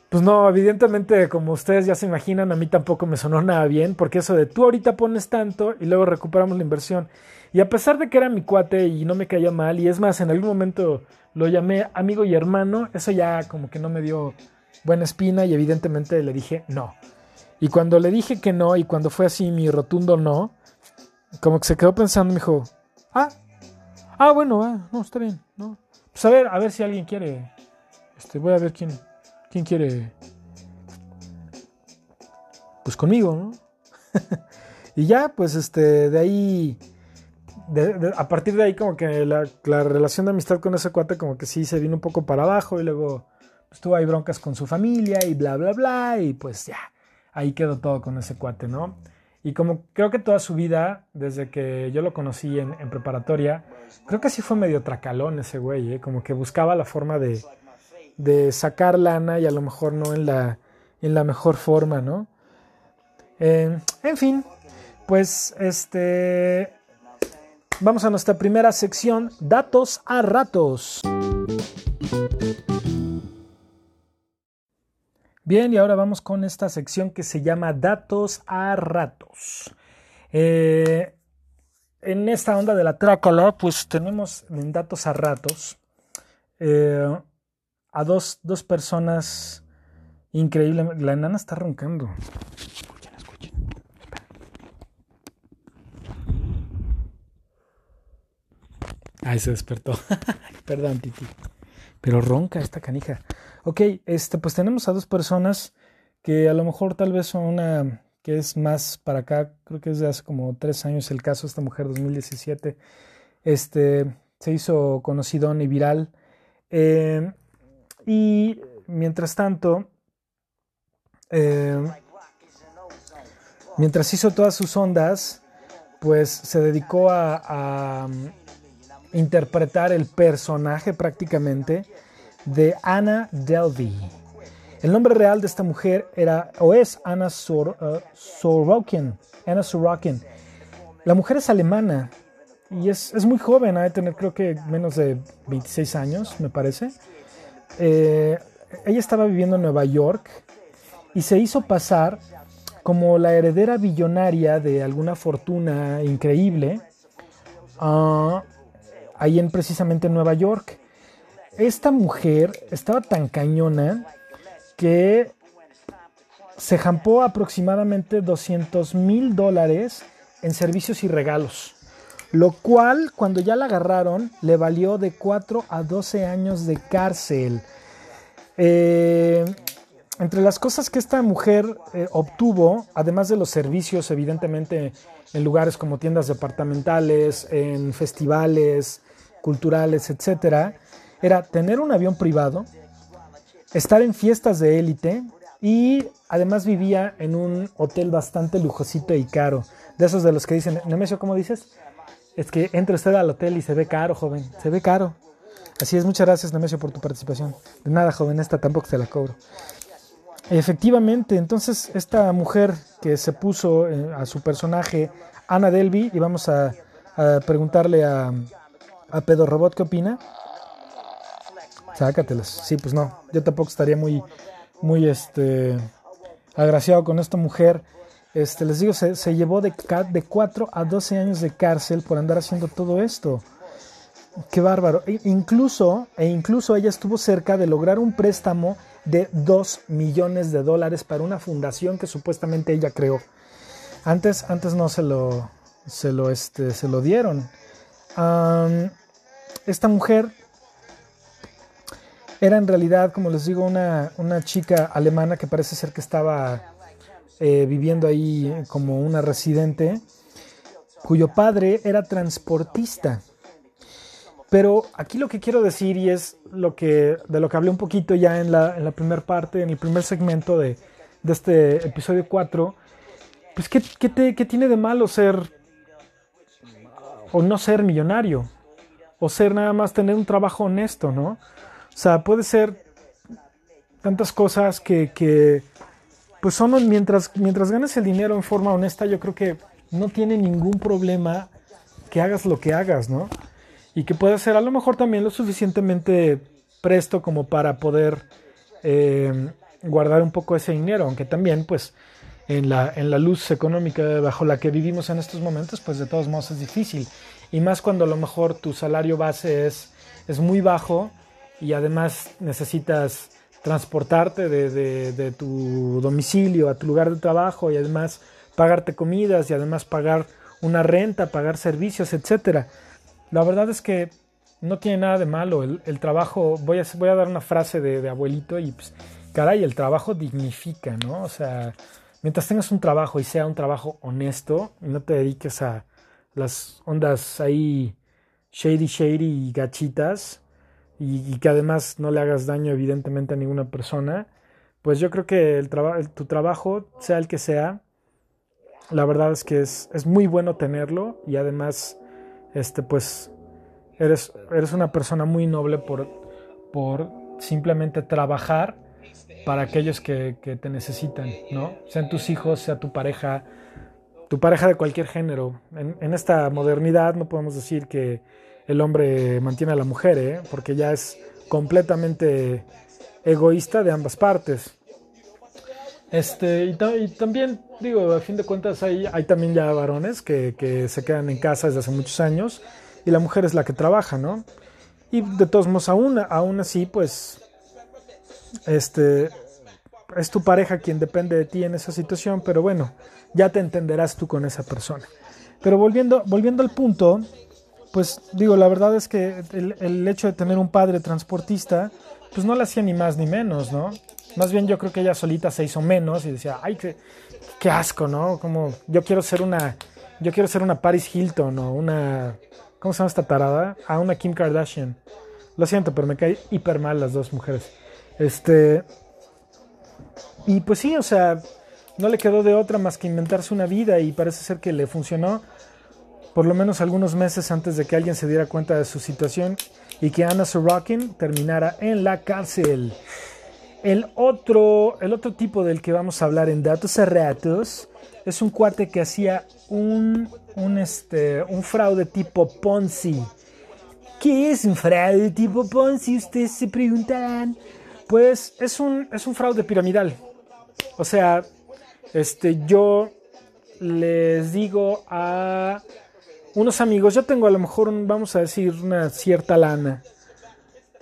Pues no, evidentemente, como ustedes ya se imaginan, a mí tampoco me sonó nada bien, porque eso de tú ahorita pones tanto y luego recuperamos la inversión. Y a pesar de que era mi cuate y no me caía mal, y es más, en algún momento lo llamé amigo y hermano, eso ya como que no me dio buena espina y evidentemente le dije no. Y cuando le dije que no y cuando fue así mi rotundo no, como que se quedó pensando me dijo, ah, ah, bueno, ah, no, está bien, ¿no? Pues a ver, a ver si alguien quiere, este, voy a ver quién, quién quiere, pues conmigo, ¿no? [laughs] y ya, pues este, de ahí, a partir de ahí como que la, la, relación de amistad con ese cuate como que sí se vino un poco para abajo y luego pues, tuvo ahí broncas con su familia y bla, bla, bla, y pues ya ahí quedó todo con ese cuate, ¿no? Y como creo que toda su vida, desde que yo lo conocí en, preparatoria, creo que sí fue medio tracalón ese güey, ¿eh? como que buscaba la forma de, de, sacar lana y a lo mejor no en la, en la mejor forma, ¿no? Eh, en fin, pues este... Vamos a nuestra primera sección, datos a ratos. Bien, y ahora vamos con esta sección que se llama Datos a Ratos. Eh, en esta onda de la trácala, pues tenemos en Datos a Ratos eh, a dos, dos, personas increíbles. La enana está roncando. Escuchen, escuchen. Ay, se despertó. [laughs] Perdón, Titi. Pero ronca esta canija. Ok, este, pues tenemos a dos personas que a lo mejor tal vez son una que es más para acá, creo que es de hace como tres años el caso, esta mujer 2017, este, se hizo conocido y viral. Eh, y mientras tanto, eh, mientras hizo todas sus ondas, pues se dedicó a interpretar el personaje prácticamente de Anna Delvey. El nombre real de esta mujer era o es Anna uh, Sorokin. Anna Sorokin. La mujer es alemana y es, es, muy joven, ha de tener creo que menos de 26 años, me parece. Eh, ella estaba viviendo en Nueva York y se hizo pasar como la heredera billonaria de alguna fortuna increíble uh, ahí en precisamente Nueva York esta mujer estaba tan cañona que se jampó aproximadamente 200 mil dólares en servicios y regalos. Lo cual, cuando ya la agarraron, le valió de 4 a 12 años de cárcel. Eh, entre las cosas que esta mujer eh, obtuvo, además de los servicios, evidentemente, en lugares como tiendas departamentales, en festivales culturales, etcétera, era tener un avión privado, estar en fiestas de élite y además vivía en un hotel bastante lujosito y caro. De esos de los que dicen, Nemesio, ¿cómo dices? Es que entra usted al hotel y se ve caro, joven. Se ve caro. Así es, muchas gracias, Nemesio, por tu participación. De nada, joven, esta tampoco se la cobro. Efectivamente, entonces esta mujer que se puso eh, a su personaje, Ana Delby, y vamos a, preguntarle a, a Pedro Robot qué opina. Sácatelas. Sí, pues no, yo tampoco estaría muy, muy este, agraciado con esta mujer. Este, les digo, se, se llevó de, de 4 a 12 años de cárcel por andar haciendo todo esto. Qué bárbaro. E incluso, e incluso ella estuvo cerca de lograr un préstamo de 2 millones de dólares para una fundación que supuestamente ella creó. Antes, antes no se lo, se lo, este, se lo dieron. esta mujer era en realidad, como les digo, una, una chica alemana que parece ser que estaba eh, viviendo ahí como una residente, cuyo padre era transportista. Pero aquí lo que quiero decir, y es lo que, de lo que hablé un poquito ya en la, en la primera parte, en el primer segmento de, de este episodio 4, pues ¿qué, qué, ¿qué tiene de malo ser o no ser millonario? O ser nada más tener un trabajo honesto, ¿no? O sea, puede ser tantas cosas que, pues son mientras, mientras ganes el dinero en forma honesta, yo creo que no tiene ningún problema que hagas lo que hagas, ¿no? y que pueda ser a lo mejor también lo suficientemente presto como para poder eh, guardar un poco ese dinero, aunque también pues en la, en la luz económica bajo la que vivimos en estos momentos, pues de todos modos es difícil. Y más cuando a lo mejor tu salario base es, es muy bajo y además necesitas transportarte de, tu domicilio a tu lugar de trabajo y además pagarte comidas y además pagar una renta, pagar servicios, etcétera. La verdad es que no tiene nada de malo. El, trabajo, voy a, voy a dar una frase de, abuelito y pues, caray, el trabajo dignifica, ¿no? O sea, mientras tengas un trabajo y sea un trabajo honesto no te dediques a las ondas ahí shady, shady y gachitas y, que además no le hagas daño evidentemente a ninguna persona, pues yo creo que el tu trabajo, sea el que sea, la verdad es que es, es muy bueno tenerlo y además este, pues eres, eres una persona muy noble por, por simplemente trabajar para aquellos que, te necesitan, ¿no? Sean tus hijos, sea tu pareja, tu pareja de cualquier género. En, esta modernidad no podemos decir que el hombre mantiene a la mujer, ¿eh? porque ya es completamente egoísta de ambas partes. Este, y, también, digo, a fin de cuentas hay, hay también ya varones que, que, se quedan en casa desde hace muchos años y la mujer es la que trabaja, ¿no? Y de todos modos, aún, aún así, pues, este, es tu pareja quien depende de ti en esa situación, pero bueno, ya te entenderás tú con esa persona. Pero volviendo, volviendo al punto, pues digo, la verdad es que el, el hecho de tener un padre transportista, pues no le hacía ni más ni menos, ¿no? Más bien yo creo que ella solita se hizo menos y decía, ay, qué, asco, ¿no? Como yo quiero ser una, yo quiero ser una Paris Hilton o una, ¿cómo se llama esta tarada? Ah, una Kim Kardashian. Lo siento, pero me cae hiper mal las dos mujeres. Este, y pues sí, o sea, no le quedó de otra más que inventarse una vida y parece ser que le funcionó por lo menos algunos meses antes de que alguien se diera cuenta de su situación y que Anna Sorokin terminara en la cárcel. El otro, el otro tipo del que vamos a hablar en datos a ratos es un cuate que hacía un, un, este, un fraude tipo Ponzi. ¿Qué es un fraude tipo Ponzi? Ustedes se preguntarán. Pues es un, es un fraude piramidal. O sea, este, yo les digo a unos amigos, yo tengo a lo mejor, vamos a decir, una cierta lana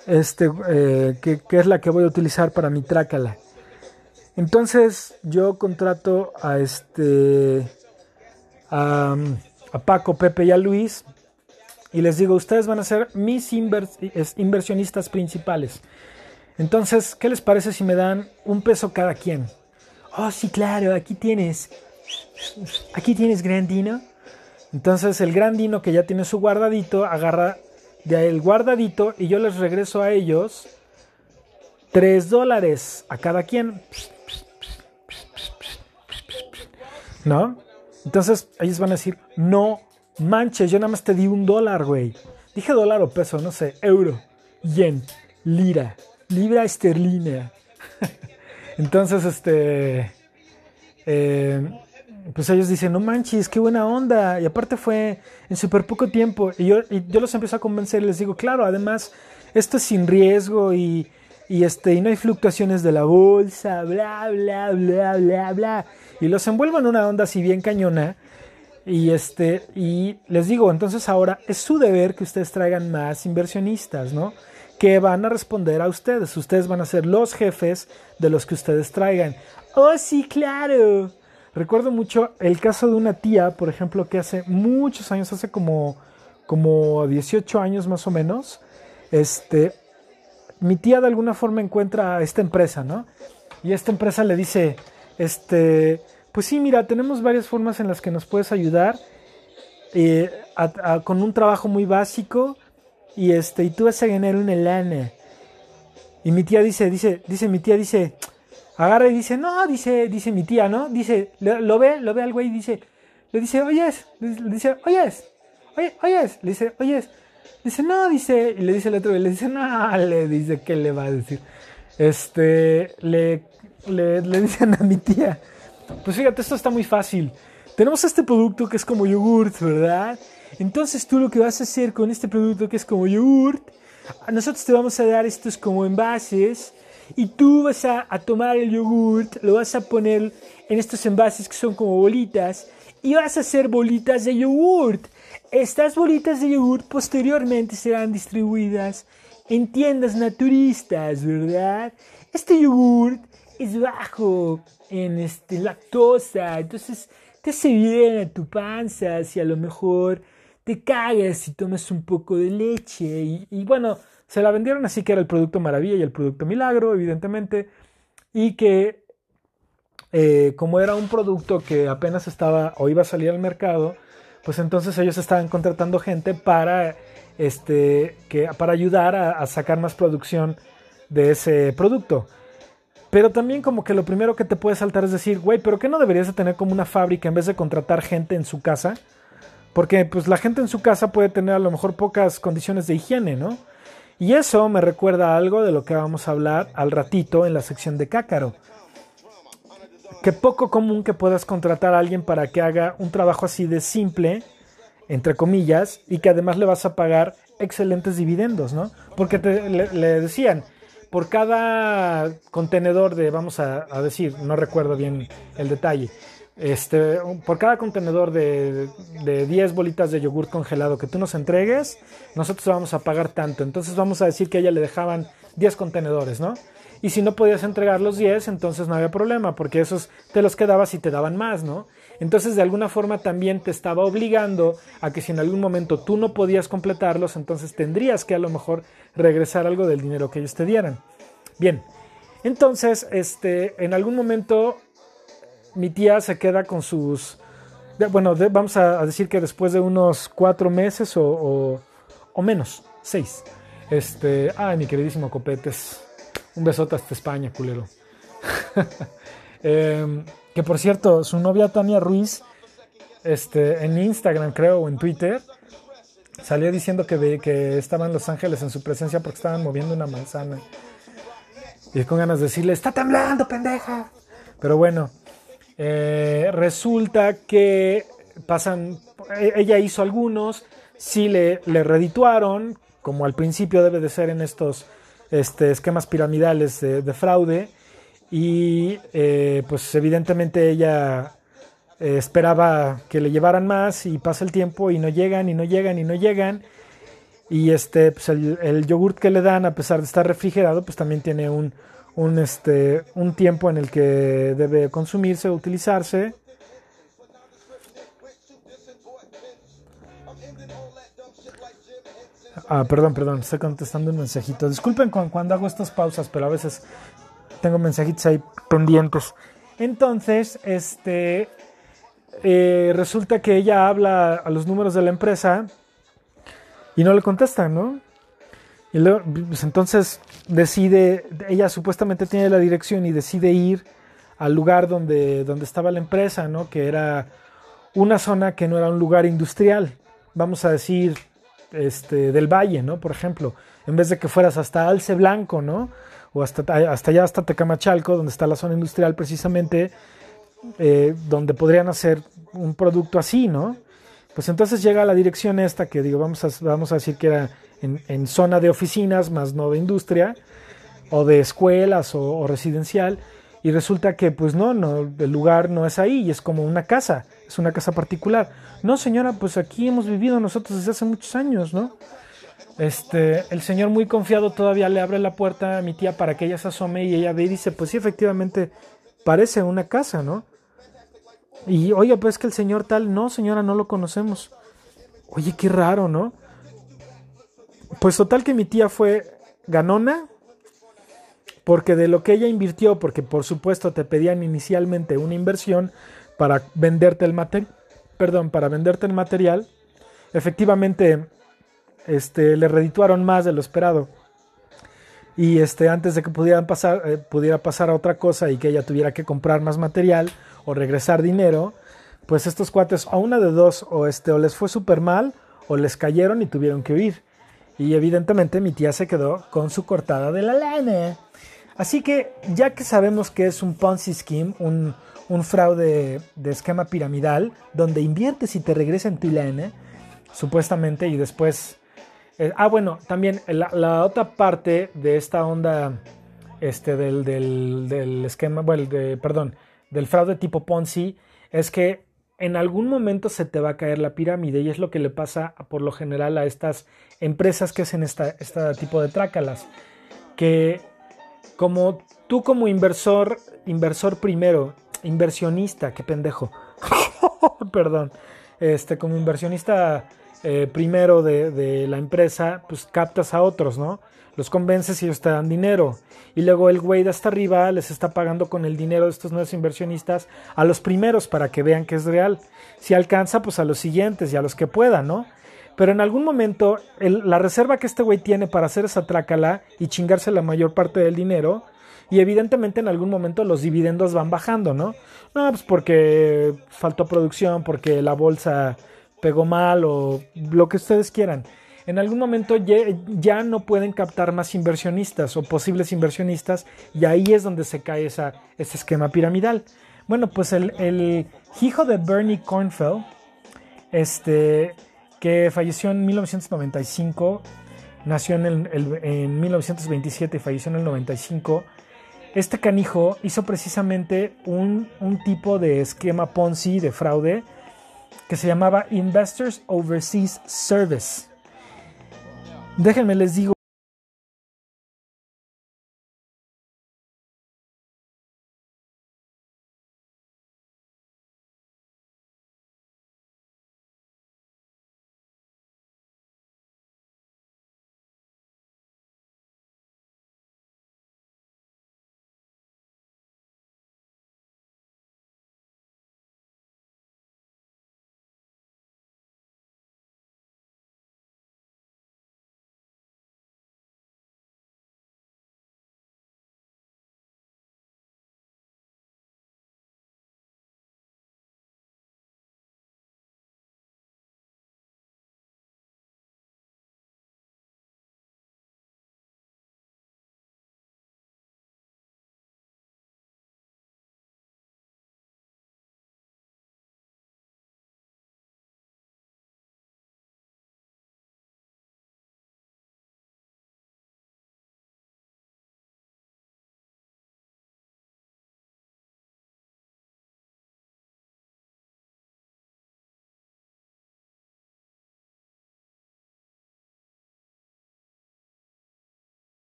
este, eh, que, es la que voy a utilizar para mi trácala. Entonces yo contrato a este a, Paco, Pepe y a Luis y les digo, ustedes van a ser mis inversionistas principales. Entonces, ¿qué les parece si me dan un peso cada quien? Oh, sí, claro, aquí tienes. Aquí tienes Grandino. Entonces el Grandino que ya tiene su guardadito agarra de el guardadito y yo les regreso a ellos 3 dólares a cada quien. ¿No? Entonces ellos van a decir, no manches, yo nada más te di un dólar, güey. Dije dólar o peso, no sé, euro, yen, lira, libra esterlina. [laughs] Entonces, este, eh, pues ellos dicen, no manches, qué buena onda. Y aparte fue en súper poco tiempo. Y yo, y yo los empiezo a convencer y les digo, claro, además, esto es sin riesgo y, y, este, y no hay fluctuaciones de la bolsa, bla, bla, bla, bla, bla. Y los envuelvo en una onda así bien cañona. Y este, y les digo, entonces ahora es su deber que ustedes traigan más inversionistas, ¿no? Que van a responder a ustedes. Ustedes van a ser los jefes de los que ustedes traigan. Oh, sí, claro. Recuerdo mucho el caso de una tía, por ejemplo, que hace muchos años, hace como, como 18 años más o menos, este, mi tía de alguna forma encuentra esta empresa, ¿no? Y esta empresa le dice, este, pues sí, mira, tenemos varias formas en las que nos puedes ayudar eh, con un trabajo muy básico y este y tú vas a ganar una lana. Y mi tía dice, dice, dice mi tía dice, agarra y dice, no, dice, dice mi tía, ¿no? Dice, lo, ve, lo ve al güey y dice, le dice, oyes, le dice, oyes, oye, oyes, le dice, oyes, dice, no, dice, y le dice el otro, le dice, no, [laughs] le dice, ¿qué le va a decir? Este, le, le, le [laughs] dicen a mi tía, pues fíjate, esto está muy fácil. Tenemos este producto que es como yogurt, ¿verdad? Entonces tú lo que vas a hacer con este producto que es como yogurt, nosotros te vamos a dar estos como envases y tú vas a, a, tomar el yogurt, lo vas a poner en estos envases que son como bolitas y vas a hacer bolitas de yogurt. Estas bolitas de yogurt posteriormente serán distribuidas en tiendas naturistas, ¿verdad? Este yogurt es bajo en este, lactosa, entonces te hace bien a tu panza si a lo mejor te cagas y tomas un poco de leche. Y, bueno, se la vendieron así que era el producto maravilla y el producto milagro, evidentemente, y que eh, como era un producto que apenas estaba o iba a salir al mercado, pues entonces ellos estaban contratando gente para, este, que, para ayudar a, sacar más producción de ese producto. Pero también como que lo primero que te puede saltar es decir, güey, pero ¿qué no deberías de tener como una fábrica en vez de contratar gente en su casa? Porque pues la gente en su casa puede tener a lo mejor pocas condiciones de higiene, ¿no? Y eso me recuerda algo de lo que vamos a hablar al ratito en la sección de cácaro. Que poco común que puedas contratar a alguien para que haga un trabajo así de simple, entre comillas, y que además le vas a pagar excelentes dividendos, ¿no? Porque te, le decían, por cada contenedor de, vamos a, decir, no recuerdo bien el detalle, este, por cada contenedor de, de 10 bolitas de yogur congelado que tú nos entregues, nosotros vamos a pagar tanto. Entonces vamos a decir que a ella le dejaban 10 contenedores, ¿no? Y si no podías entregar los 10, entonces no había problema, porque esos te los quedabas y te daban más, ¿no? Entonces de alguna forma también te estaba obligando a que si en algún momento tú no podías completarlos, entonces tendrías que a lo mejor regresar algo del dinero que ellos te dieran. Bien, entonces, este, en algún momento mi tía se queda con sus, bueno, vamos a, decir que después de unos cuatro meses o, o, menos, seis. Este, ay, mi queridísimo Copetes, un besote hasta España, culero. [laughs] Em, que por cierto, su novia Tania Ruiz, este, en Instagram creo, o en Twitter, salió diciendo que, que estaba en Los Ángeles en su presencia porque estaban moviendo una manzana. Y con ganas de decirle, está temblando, pendeja. Pero bueno, eh, resulta que pasan, e-, ella hizo algunos, sí le, le redituaron, como al principio debe de ser en estos este, esquemas piramidales de, fraude. Y eh, pues evidentemente ella eh, esperaba que le llevaran más y pasa el tiempo y no llegan y no llegan y no llegan. Y este, pues el, el yogurt que le dan, a pesar de estar refrigerado, pues también tiene un, un, este, un tiempo en el que debe consumirse o utilizarse. Ah, perdón, perdón, estoy contestando un mensajito. Disculpen cuando hago estas pausas, pero a veces tengo mensajitos ahí pendientes. Entonces, este, eh, resulta que ella habla a los números de la empresa y no le contestan, ¿no? Y luego, pues entonces decide, ella supuestamente tiene la dirección y decide ir al lugar donde, donde estaba la empresa, ¿no? Que era una zona que no era un lugar industrial. vamos a decir, este, del Valle, ¿no? Por ejemplo, en vez de que fueras hasta Alce Blanco, ¿no? O hasta, hasta allá, hasta Tecamachalco, donde está la zona industrial precisamente, eh, donde podrían hacer un producto así, ¿no? Pues entonces llega a la dirección esta que digo, vamos a, vamos a decir que era en, zona de oficinas, más no de industria, o de escuelas o, residencial, y resulta que pues no, no, el lugar no es ahí, y es como una casa, es una casa particular. No, señora, pues aquí hemos vivido nosotros desde hace muchos años, ¿no? Este, el señor muy confiado todavía le abre la puerta a mi tía para que ella se asome y ella ve y dice, pues sí, efectivamente, parece una casa, ¿no? Y oye, pues que el señor tal, no, señora, no lo conocemos. Oye, qué raro, ¿no? Pues total que mi tía fue ganona, porque de lo que ella invirtió, porque por supuesto te pedían inicialmente una inversión para venderte el material, perdón, para venderte el material, efectivamente este, le redituaron más de lo esperado. Y este, antes de que pudieran pasar, eh, pudiera pasar a otra cosa y que ella tuviera que comprar más material, o regresar dinero, pues estos cuates a una de dos o este o les fue súper mal o les cayeron y tuvieron que huir. Y evidentemente mi tía se quedó con su cortada de la lana. Así que ya que sabemos que es un Ponzi Scheme, un, fraude de esquema piramidal, donde inviertes y te regresan tu lana, supuestamente, y después... Eh, ah, bueno, también la, otra parte de esta onda este, del, del, del esquema, bueno, perdón, del fraude tipo Ponzi es que en algún momento se te va a caer la pirámide y es lo que le pasa por lo general a estas empresas que hacen este tipo de trácalas. Que como tú como inversor, inversor primero, inversionista, qué pendejo, [laughs] perdón, este, como inversionista eh, primero de, de la empresa, pues captas a otros, ¿no? Los convences y ellos te dan dinero. Y luego el güey de hasta arriba les está pagando con el dinero de estos nuevos inversionistas a los primeros para que vean que es real. Si alcanza, pues a los siguientes y a los que puedan, ¿no? Pero en algún momento, la reserva que este güey tiene para hacer esa trácala y chingarse la mayor parte del dinero, y evidentemente en algún momento los dividendos van bajando, ¿no? No, pues porque faltó producción, porque la bolsa pegó mal o lo que ustedes quieran en algún momento ya, no pueden captar más inversionistas o posibles inversionistas y ahí es donde se cae ese esquema piramidal. Bueno, pues el, hijo de Bernie Kornfeld, este, que falleció en 1995, nació en, el, en 1927 y falleció en el 95, este canijo hizo precisamente un tipo de esquema Ponzi, de fraude, que se llamaba Investors Overseas Service. Déjenme les digo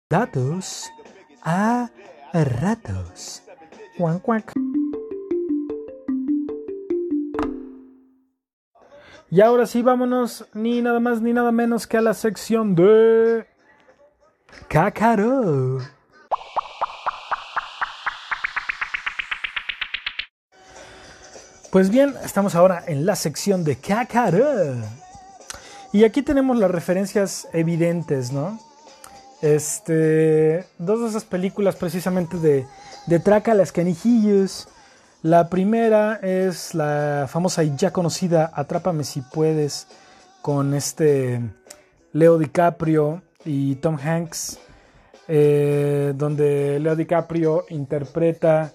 datos a ratos. Y ahora sí, vámonos ni nada más ni nada menos que a la sección de Cacaro. Pues bien, estamos ahora en la sección de Cacaro. Y aquí tenemos las referencias evidentes, ¿no? Este, dos de esas películas precisamente de, de Traca las canijillos. La primera es la famosa y ya conocida Atrápame si puedes con este Leo DiCaprio y Tom Hanks, eh, donde Leo DiCaprio interpreta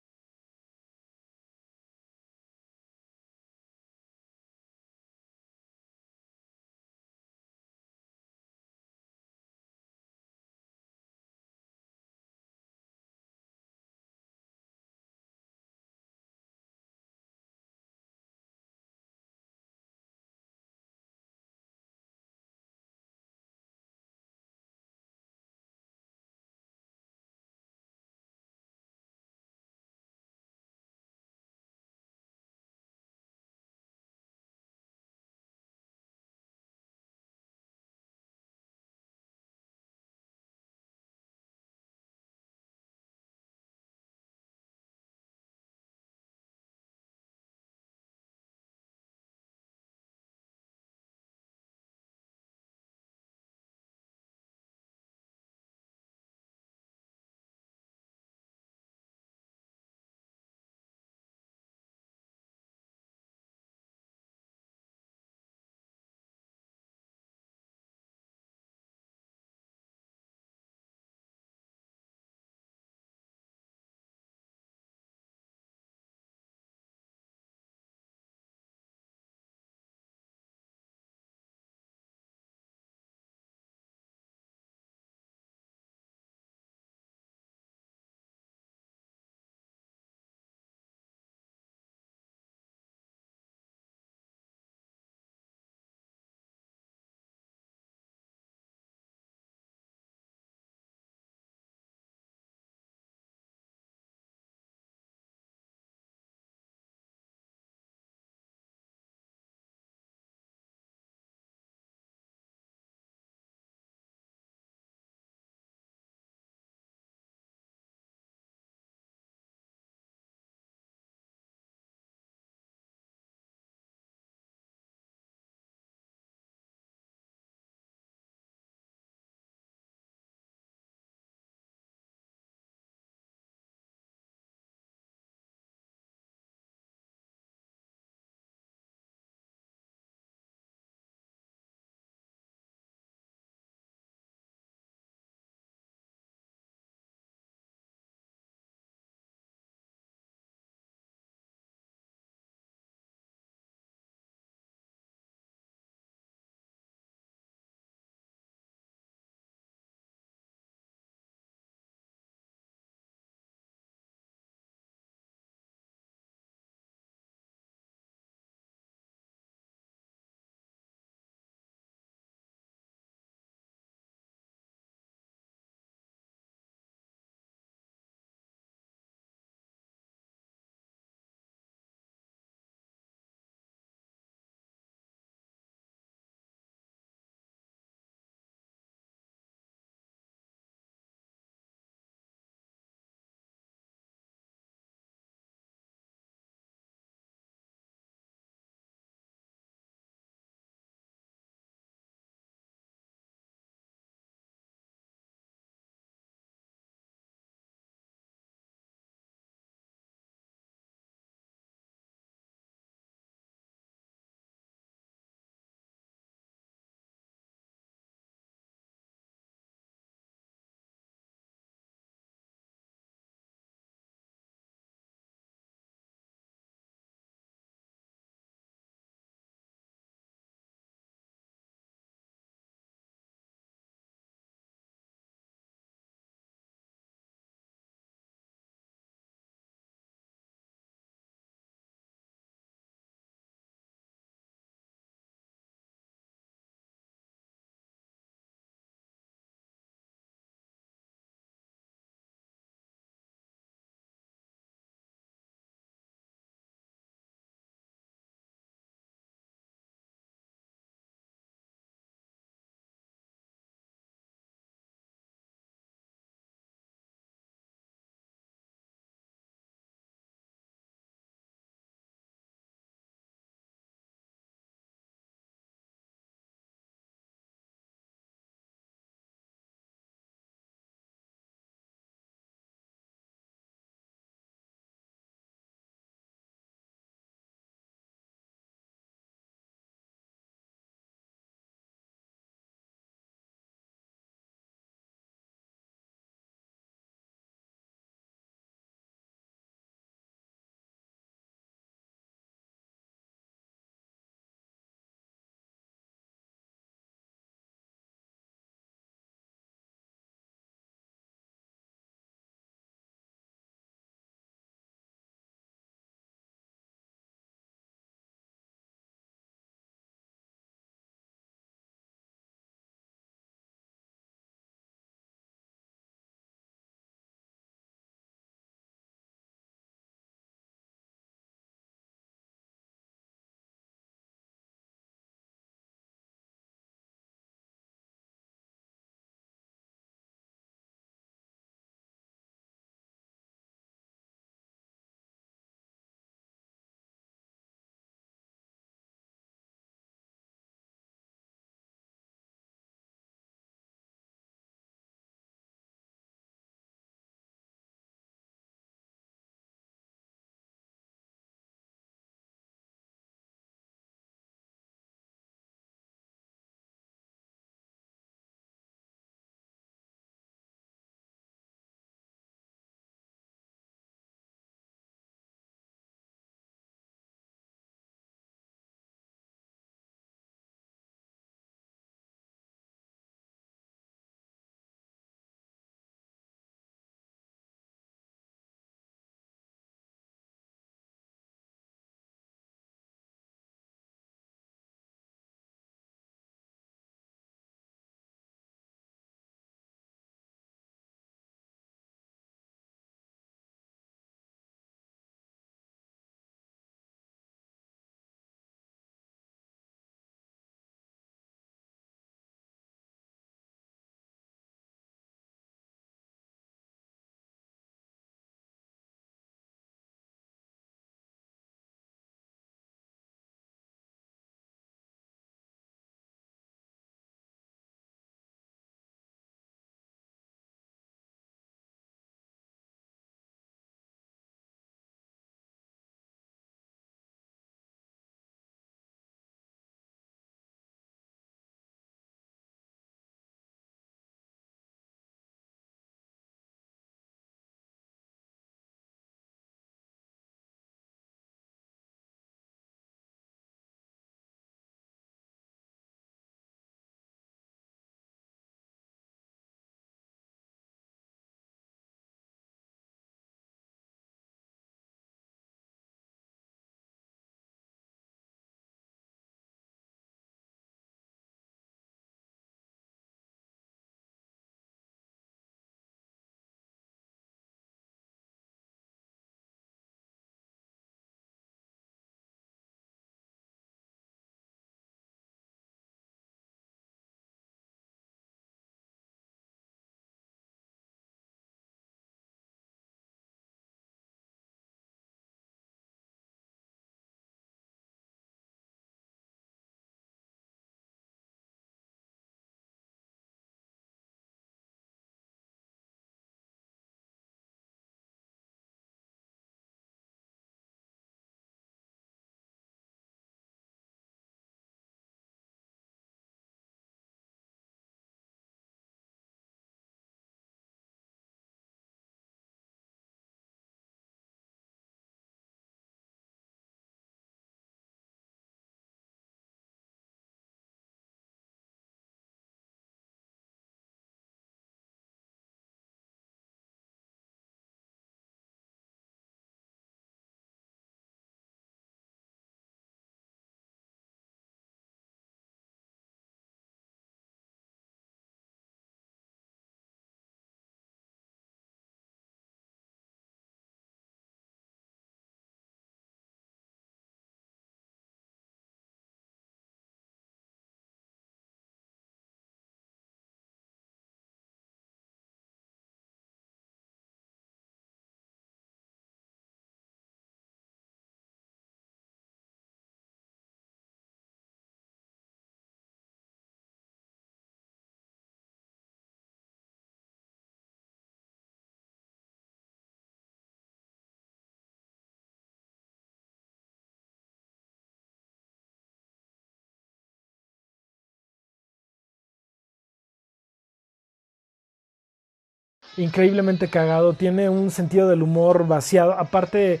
increíblemente cagado, tiene un sentido del humor vaciado. Aparte,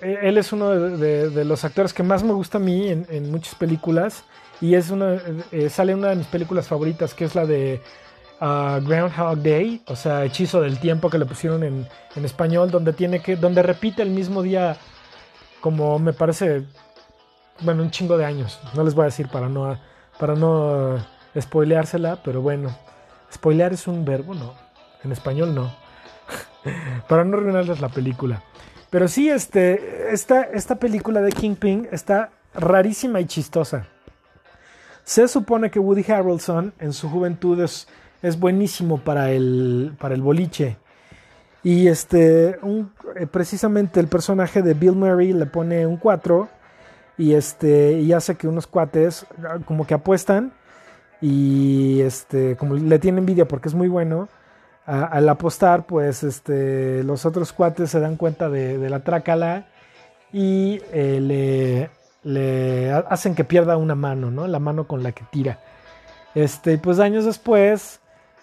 e, él es uno de, los actores que más me gusta a mí en, muchas películas. Y es una, eh, sale una de mis películas favoritas, que es la de uh, Groundhog Day, o sea, Hechizo del Tiempo que le pusieron en, en, español, donde tiene que, donde repite el mismo día, como me parece, bueno, un chingo de años. No les voy a decir para no, para no spoileársela, pero bueno, spoilear es un verbo, no, en español no, para no arruinarles la película. Pero sí, este, esta, esta película de Kingpin está rarísima y chistosa. Se supone que Woody Harrelson en su juventud es, es buenísimo para el, para el boliche. Y este, eh, precisamente el personaje de Bill Murray le pone un 4 y, este, y hace que unos cuates ah, como que apuestan y este, como le tiene envidia porque es muy bueno al apostar, pues este, los otros cuates se dan cuenta de, la trácala y eh, le, hacen que pierda una mano, ¿no? La mano con la que tira. Este, pues años después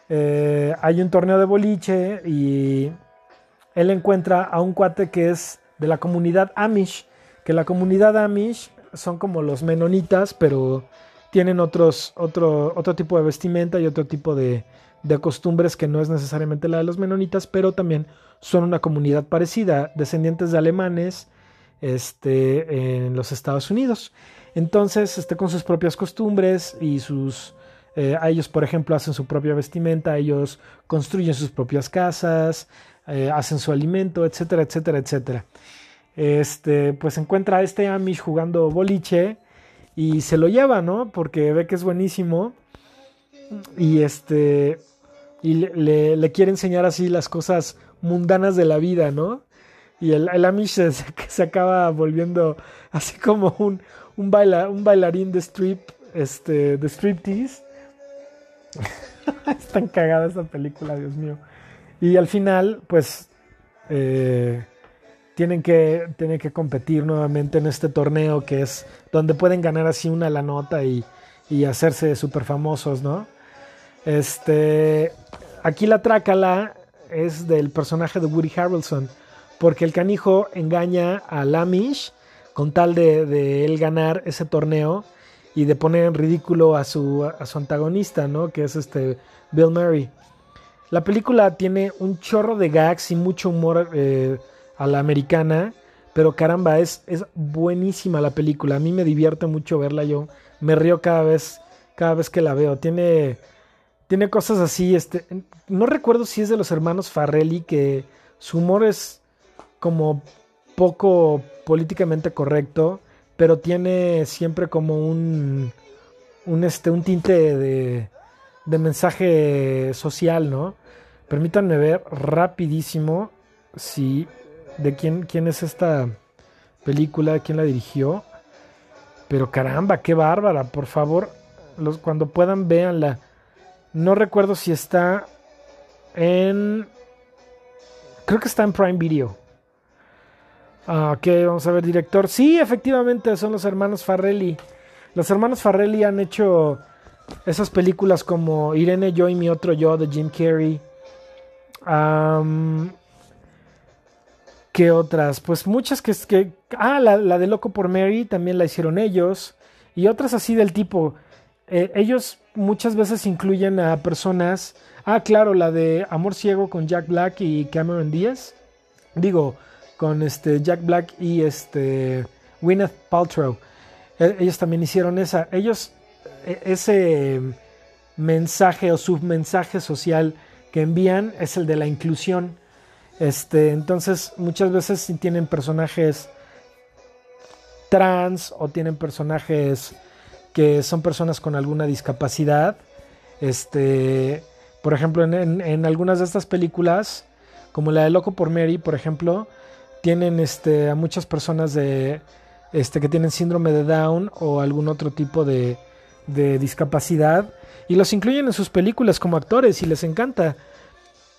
eh, hay un torneo de boliche y él encuentra a un cuate que es de la comunidad Amish, que la comunidad Amish son como los menonitas, pero tienen otros, otro, otro tipo de vestimenta y otro tipo de, de costumbres que no es necesariamente la de los menonitas, pero también son una comunidad parecida, descendientes de alemanes este, en los Estados Unidos. Entonces, este, con sus propias costumbres y sus... Eh, ellos, por ejemplo, hacen su propia vestimenta, ellos construyen sus propias casas, eh, hacen su alimento, etcétera, etcétera, etcétera. Este, pues encuentra a este Amish jugando boliche y se lo lleva, ¿no? Porque ve que es buenísimo. Y este, y le, quiere enseñar así las cosas mundanas de la vida, ¿no? Y el, el Amish se, [laughs] se, acaba volviendo así como un, un, un bailarín de strip, este, de striptease. [laughs] es tan cagada esa película, Dios mío. Y al final, pues, eh, tienen, que, tienen que competir nuevamente en este torneo que es donde pueden ganar así una la nota y, y hacerse súper famosos, ¿no? Este, aquí la trácala es del personaje de Woody Harrelson, porque el canijo engaña a Lamish con tal de, él ganar ese torneo y de poner en ridículo a su, a su antagonista, ¿no? Que es este Bill Murray. La película tiene un chorro de gags y mucho humor eh, a la americana, pero caramba, es, es buenísima la película. A mí me divierte mucho verla, yo me río cada vez, cada vez que la veo. Tiene tiene cosas así, este, no recuerdo si es de los hermanos Farrelly, que su humor es como poco políticamente correcto, pero tiene siempre como un, un, este, un tinte de, de mensaje social, ¿no? Permítanme ver rapidísimo si de quién, quién es esta película, quién la dirigió. Pero caramba, qué bárbara, por favor, los, cuando puedan véanla. No recuerdo si está en... Creo que está en Prime Video. Ah, ok, vamos a ver, director. Sí, efectivamente, son los hermanos Farrelly. Los hermanos Farrelly han hecho esas películas como Irene, yo y mi otro yo de Jim Carrey. ¿Qué otras? Pues muchas que... que ah, la, la, de Loco por Mary también la hicieron ellos. Y otras así del tipo. Eh, ellos muchas veces incluyen a personas. Ah, claro, la de Amor Ciego con Jack Black y Cameron Díaz. Digo, con este Jack Black y este Gwyneth Paltrow. E, ellos también hicieron esa. Ellos, e, ese mensaje o submensaje social que envían es el de la inclusión. Este, entonces, muchas veces tienen personajes trans o tienen personajes que son personas con alguna discapacidad. Este, por ejemplo, en, algunas de estas películas, como la de Loco por Mary, por ejemplo, tienen este, a muchas personas de, este, que tienen síndrome de Down o algún otro tipo de, de discapacidad y los incluyen en sus películas como actores y les encanta.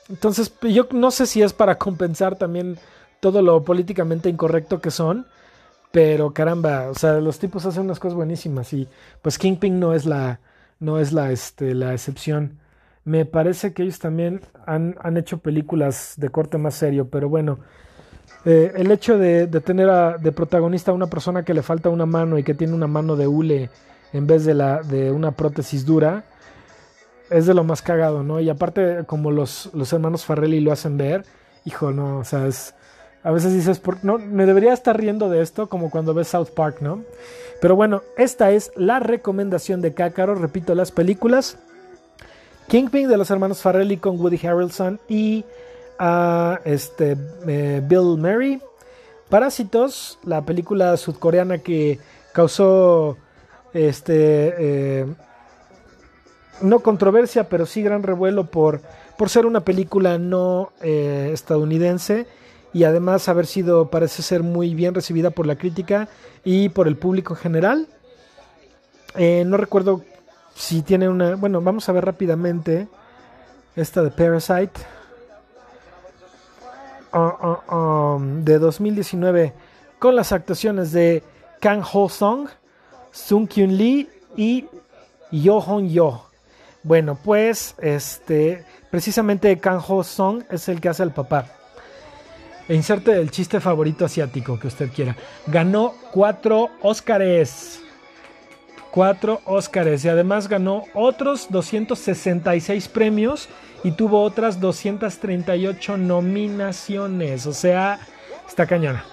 Entonces, yo no sé si es para [laughs] compensar también todo lo políticamente incorrecto que son, pero caramba, o sea, los tipos hacen unas cosas buenísimas y pues Kingpin no es la, no es la, este, la excepción. Me parece que ellos también han, hecho películas de corte más serio, pero bueno, eh, el hecho de, tener de protagonista a una persona que le falta una mano y que tiene una mano de hule en vez de, la, de una prótesis dura, es de lo más cagado, ¿no? Y aparte, como los, los hermanos Farrelly lo hacen ver, hijo, no, o sea, es, a veces dices, no, me debería estar riendo de esto, como cuando ves South Park, ¿no? Pero bueno, esta es la recomendación de Cácaro, repito, las películas. Kingpin de los hermanos Farrelly con Woody Harrelson y uh, este, eh, Bill Murray. Parásitos, la película sudcoreana que causó este, eh, no controversia, pero sí gran revuelo por, por ser una película no eh, estadounidense y además haber sido, parece ser muy bien recibida por la crítica y por el público en general. no recuerdo si tiene una. Bueno, vamos a ver rápidamente esta de Parasite. Ah, ah, um, de 2019 con las actuaciones de Kang Ho Song, Sung Kyun Lee y Yo Hong Yo. Bueno, pues este precisamente Kang Ho Song es el que hace el papá. E inserte el chiste favorito asiático que usted quiera. Ganó cuatro Óscares cuatro Óscares y además ganó otros 266 premios y tuvo otras 238 nominaciones. O sea, está cañona.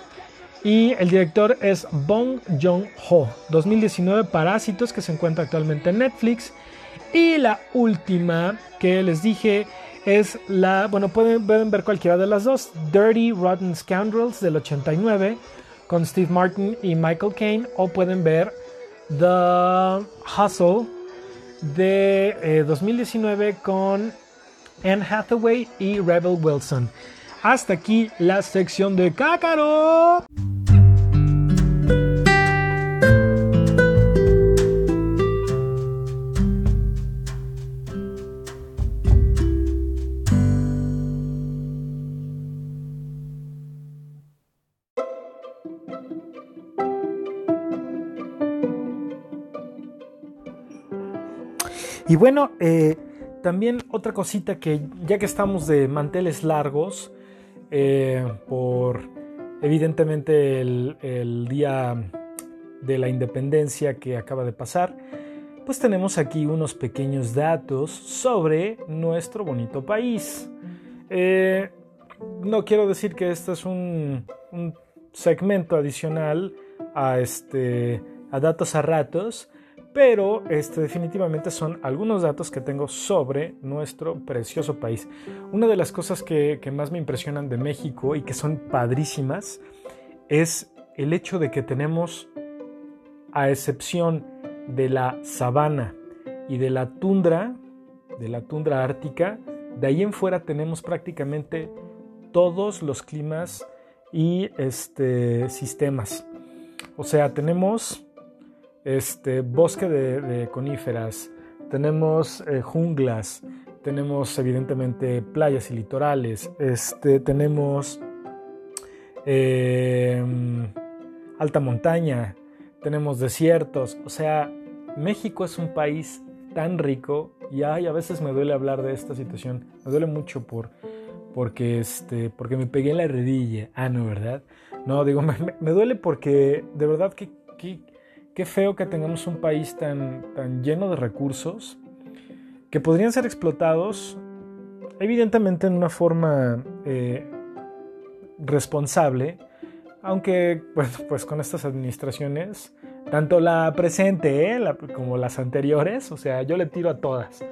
Y el director es Bong Joon-ho. 2019 Parásitos que se encuentra actualmente en Netflix. Y la última que les dije es la, bueno, pueden, pueden ver cualquiera de las dos. Dirty Rotten Scoundrels del 89 con Steve Martin y Michael Caine. O pueden ver The Hustle de 2019 eh, con Anne Hathaway y Rebel Wilson. Hasta aquí la sección de Cácaro. Y bueno, eh, también otra cosita que ya que estamos de manteles largos, eh, por evidentemente el, día de la independencia que acaba de pasar, pues tenemos aquí unos pequeños datos sobre nuestro bonito país. Eh, no quiero decir que este es un, un segmento adicional a, este, a datos a ratos, pero este, definitivamente son algunos datos que tengo sobre nuestro precioso país. Una de las cosas que, más me impresionan de México y que son padrísimas es el hecho de que tenemos, a excepción de la sabana y de la tundra, de la tundra ártica, de ahí en fuera tenemos prácticamente todos los climas y este, sistemas. O sea, tenemos este, bosque de, coníferas, tenemos eh, junglas, tenemos evidentemente playas y litorales, este, tenemos em, alta montaña, tenemos desiertos, o sea, México es un país tan rico y a veces me duele hablar de esta situación, me duele mucho por, porque, este, porque me pegué en la redilla, ah, no, ¿verdad? No, digo, [laughs] me, duele porque de verdad que Qué feo que tengamos un país tan, tan lleno de recursos que podrían ser explotados evidentemente en una forma eh, responsable, aunque [laughs] pues con estas administraciones, tanto la presente eh, como las anteriores, o sea, yo le tiro a todas.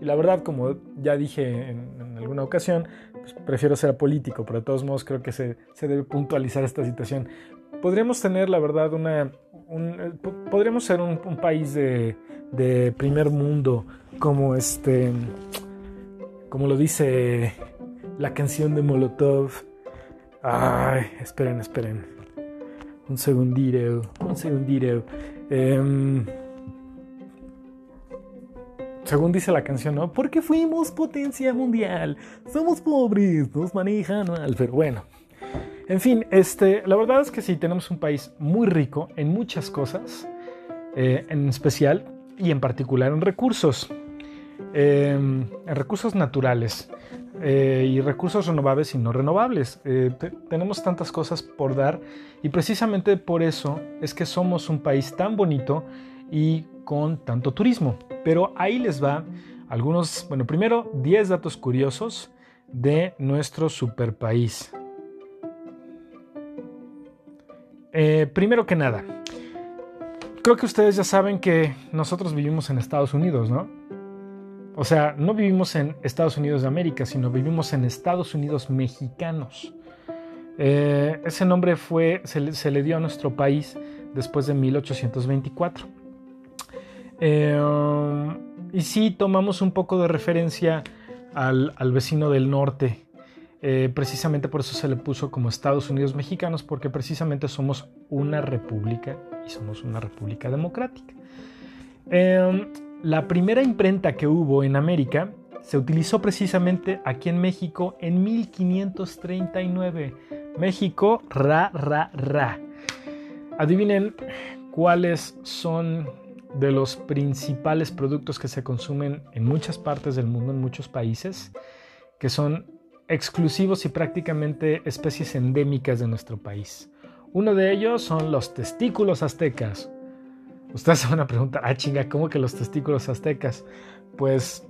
Y la verdad, como ya dije en, alguna ocasión, pues prefiero ser político, pero de todos modos creo que se, se debe puntualizar esta situación. Podríamos tener, la verdad, una eh, podríamos ser un, país de, primer mundo, como este, como lo dice la canción de Molotov. Ay, esperen, esperen. Un segundito, un segundito. Em, según dice la canción, ¿no? Porque fuimos potencia mundial. Somos pobres, nos manejan mal. Pero bueno, en fin, este, la verdad es que sí, tenemos un país muy rico en muchas cosas, eh, en especial y en particular en recursos. em, en recursos naturales eh, y recursos renovables y no renovables. Eh, tenemos tantas cosas por dar y precisamente por eso es que somos un país tan bonito y con tanto turismo. Pero ahí les va algunos, bueno, primero 10 datos curiosos de nuestro super país. Eh, primero que nada, creo que ustedes ya saben que nosotros vivimos en Estados Unidos, ¿no? O sea, no vivimos en Estados Unidos de América, sino vivimos en Estados Unidos mexicanos. Eh, ese nombre fue, se le, dio a nuestro país después de 1824. Eh, y sí, tomamos un poco de referencia al, vecino del norte. Eh, precisamente por eso se le puso como Estados Unidos mexicanos, porque precisamente somos una república y somos una república democrática. La primera imprenta que hubo en América se utilizó precisamente aquí en México en 1539. México, ra, ra, ra. Adivinen cuáles son de los principales productos que se consumen en muchas partes del mundo, en muchos países, que son exclusivos y prácticamente especies endémicas de nuestro país. Uno de ellos son los testículos aztecas, Ustedes [laughs] se van a preguntar, ah, chinga, ¿cómo que los testículos aztecas? Pues,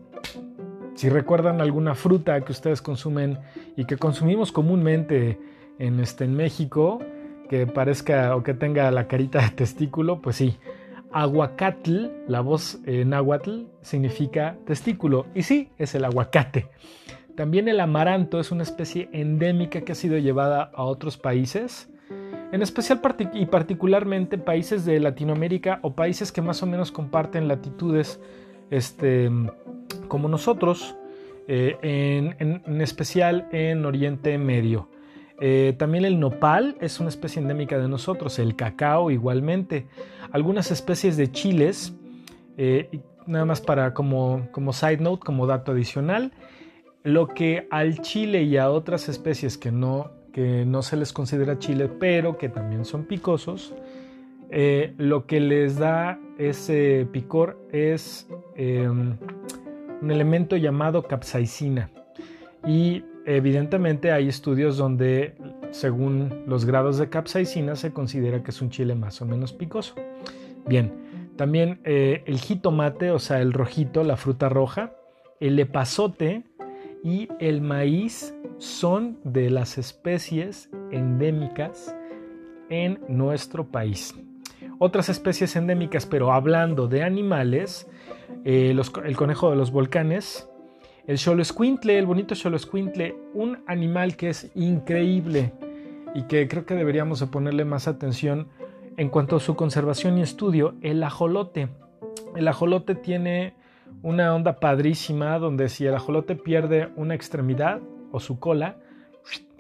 si recuerdan alguna fruta que ustedes consumen y que consumimos comúnmente en, este, en México, que parezca o que tenga la carita de testículo, pues sí. Aguacatl, la voz en náhuatl, significa testículo. Y sí, es el aguacate. También el amaranto es una especie endémica que ha sido llevada a otros países en especial y particularmente países de Latinoamérica o países que más o menos comparten latitudes este, como nosotros, eh, en, especial en Oriente Medio. Eh, también el nopal es una especie endémica de nosotros, el cacao igualmente, algunas especies de chiles, eh, nada más para como, como side note, como dato adicional, lo que al chile y a otras especies que no que no se les considera chile, pero que también son picosos, eh, lo que les da ese picor es em, un elemento llamado capsaicina. Y evidentemente hay estudios donde, según los grados de capsaicina, se considera que es un chile más o menos picoso. Bien, también eh, el jitomate, o sea, el rojito, la fruta roja, el epazote, y el maíz son de las especies endémicas en nuestro país. Otras especies endémicas, pero hablando de animales, eh, el conejo de los volcanes, el xoloscuintle, el bonito xoloscuintle, un animal que es increíble y que creo que deberíamos ponerle más atención en cuanto a su conservación y estudio, el ajolote. El ajolote tiene una onda padrísima donde si el ajolote pierde una extremidad o su cola,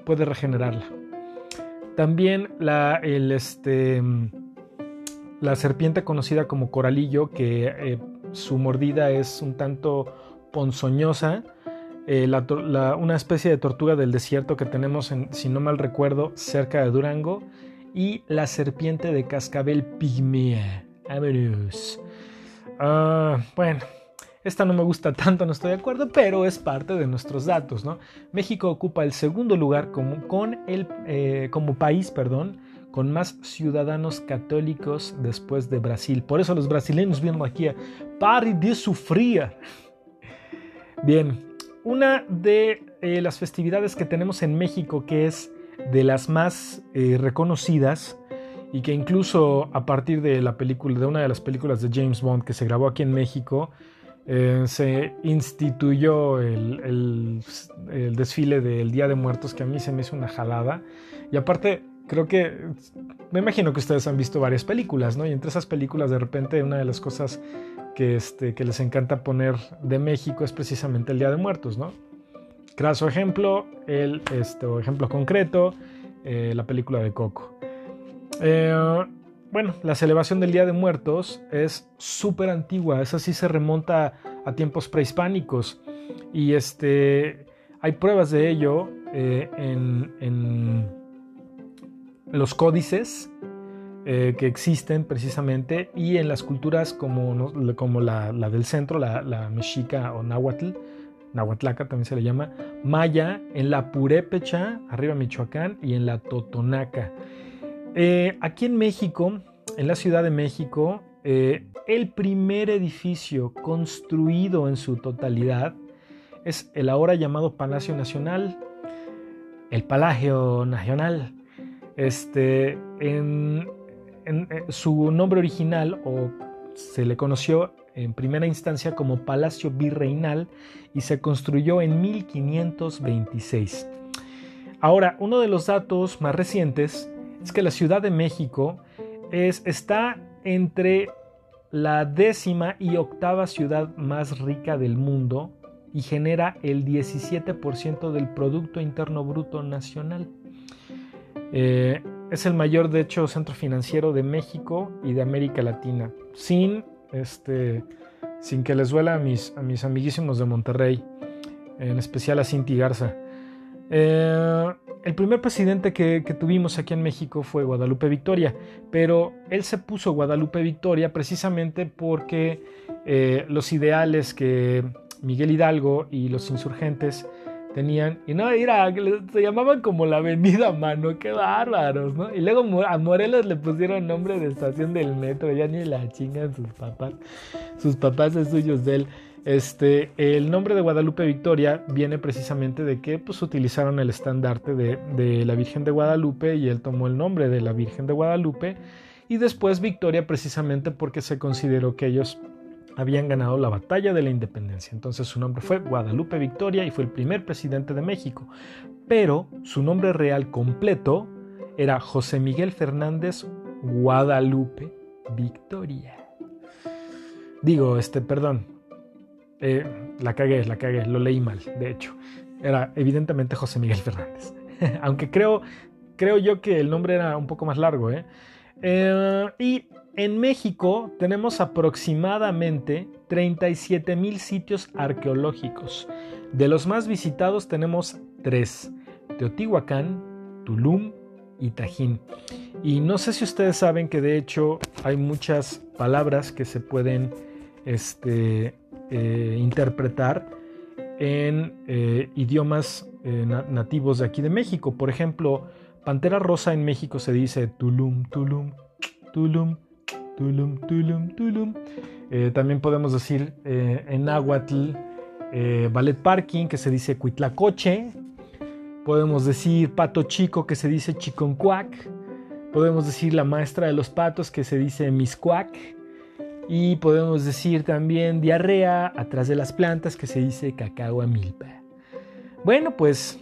puede regenerarla. También la, el, este, la serpiente conocida como coralillo, que eh, su mordida es un tanto ponzoñosa, eh, una especie de tortuga del desierto que tenemos, en, si no mal recuerdo, cerca de Durango, y la serpiente de cascabel pigmea. Ah, bueno, esta no me gusta tanto, no estoy de acuerdo, pero es parte de nuestros datos. ¿no? México ocupa el segundo lugar como, con el, eh, como país perdón, con más ciudadanos católicos después de Brasil. Por eso los brasileños vienen aquí a de sufrir. Bien, una de eh, las festividades que tenemos en México que es de las más eh, reconocidas y que incluso a partir de la película de una de las películas de James Bond que se grabó aquí en México eh, se instituyó el, desfile del Día de Muertos, que a mí se me hizo una jalada. Y aparte, creo que, me imagino que ustedes han visto varias películas, ¿no? Y entre esas películas, de repente, una de las cosas que, este, les encanta poner de México es precisamente el Día de Muertos, ¿no? Craso ejemplo, el este, ejemplo concreto, eh, la película de Coco. Eh, bueno, la celebración del Día de Muertos es súper antigua, esa sí se remonta a tiempos prehispánicos y este, hay pruebas de ello eh, en, los códices eh, que existen precisamente y en las culturas como, como la, del centro, la, mexica o náhuatl, Nahuatlaca también se le llama, maya, en la purépecha, arriba Michoacán, y en la totonaca. Eh, aquí en México, en la Ciudad de México, eh, el primer edificio construido en su totalidad es el ahora llamado Palacio Nacional, el Palacio Nacional. Este, en, eh, su nombre original o se le conoció en primera instancia como Palacio Virreinal y se construyó en 1526. Ahora, uno de los datos más recientes es que la Ciudad de México es, está entre la décima y octava ciudad más rica del mundo y genera el 17% del Producto Interno Bruto Nacional. Eh, es el mayor, de hecho, centro financiero de México y de América Latina, sin, este, sin que les duela a mis, a mis amiguísimos de Monterrey, en especial a Cinti Garza. Eh, el primer presidente que, tuvimos aquí en México fue Guadalupe Victoria, pero él se puso Guadalupe Victoria precisamente porque eh, los ideales que Miguel Hidalgo y los insurgentes tenían, y no, mira, se llamaban como la avenida Mano, qué bárbaros, ¿no? Y luego a Morelos le pusieron nombre de estación del metro, ya ni la chingan sus papás, sus papás es suyos de él. Este, el nombre de Guadalupe Victoria viene precisamente de que pues, utilizaron el estandarte de, de la Virgen de Guadalupe y él tomó el nombre de la Virgen de Guadalupe y después Victoria precisamente porque se consideró que ellos habían ganado la batalla de la independencia. Entonces su nombre fue Guadalupe Victoria y fue el primer presidente de México. Pero su nombre real completo era José Miguel Fernández Guadalupe Victoria. Digo, este, perdón, eh, la cagué, la cagué, lo leí mal, de hecho. Era evidentemente José Miguel Fernández. [laughs] Aunque creo, creo yo que el nombre era un poco más largo. ¿eh? Eh, y en México tenemos aproximadamente 37 mil sitios arqueológicos. De los más visitados tenemos tres, Teotihuacán, Tulum y Tajín. Y no sé si ustedes saben que de hecho hay muchas palabras que se pueden este, eh, interpretar en eh, idiomas eh, nativos de aquí de México. Por ejemplo, Pantera Rosa en México se dice Tulum, Tulum, Tulum, Tulum, tulum, tulum. También podemos decir en náhuatl ballet parking, que se dice cuitlacoche. Podemos decir pato chico, que se dice chiconcuac. Podemos decir la maestra de los patos, que se dice miscuac. Y podemos decir también diarrea atrás de las plantas, que se dice cacao milpa. Bueno, pues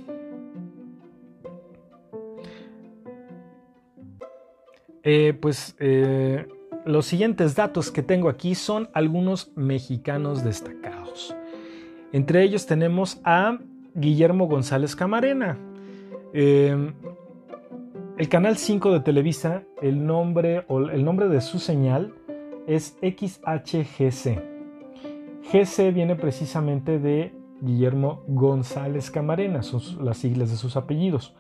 pues los siguientes datos que tengo aquí son algunos mexicanos destacados. Entre ellos tenemos a Guillermo González Camarena. Em, el canal 5 de Televisa, el nombre, el nombre de su señal es XHGC. GC viene precisamente de Guillermo González Camarena, son las siglas de sus apellidos.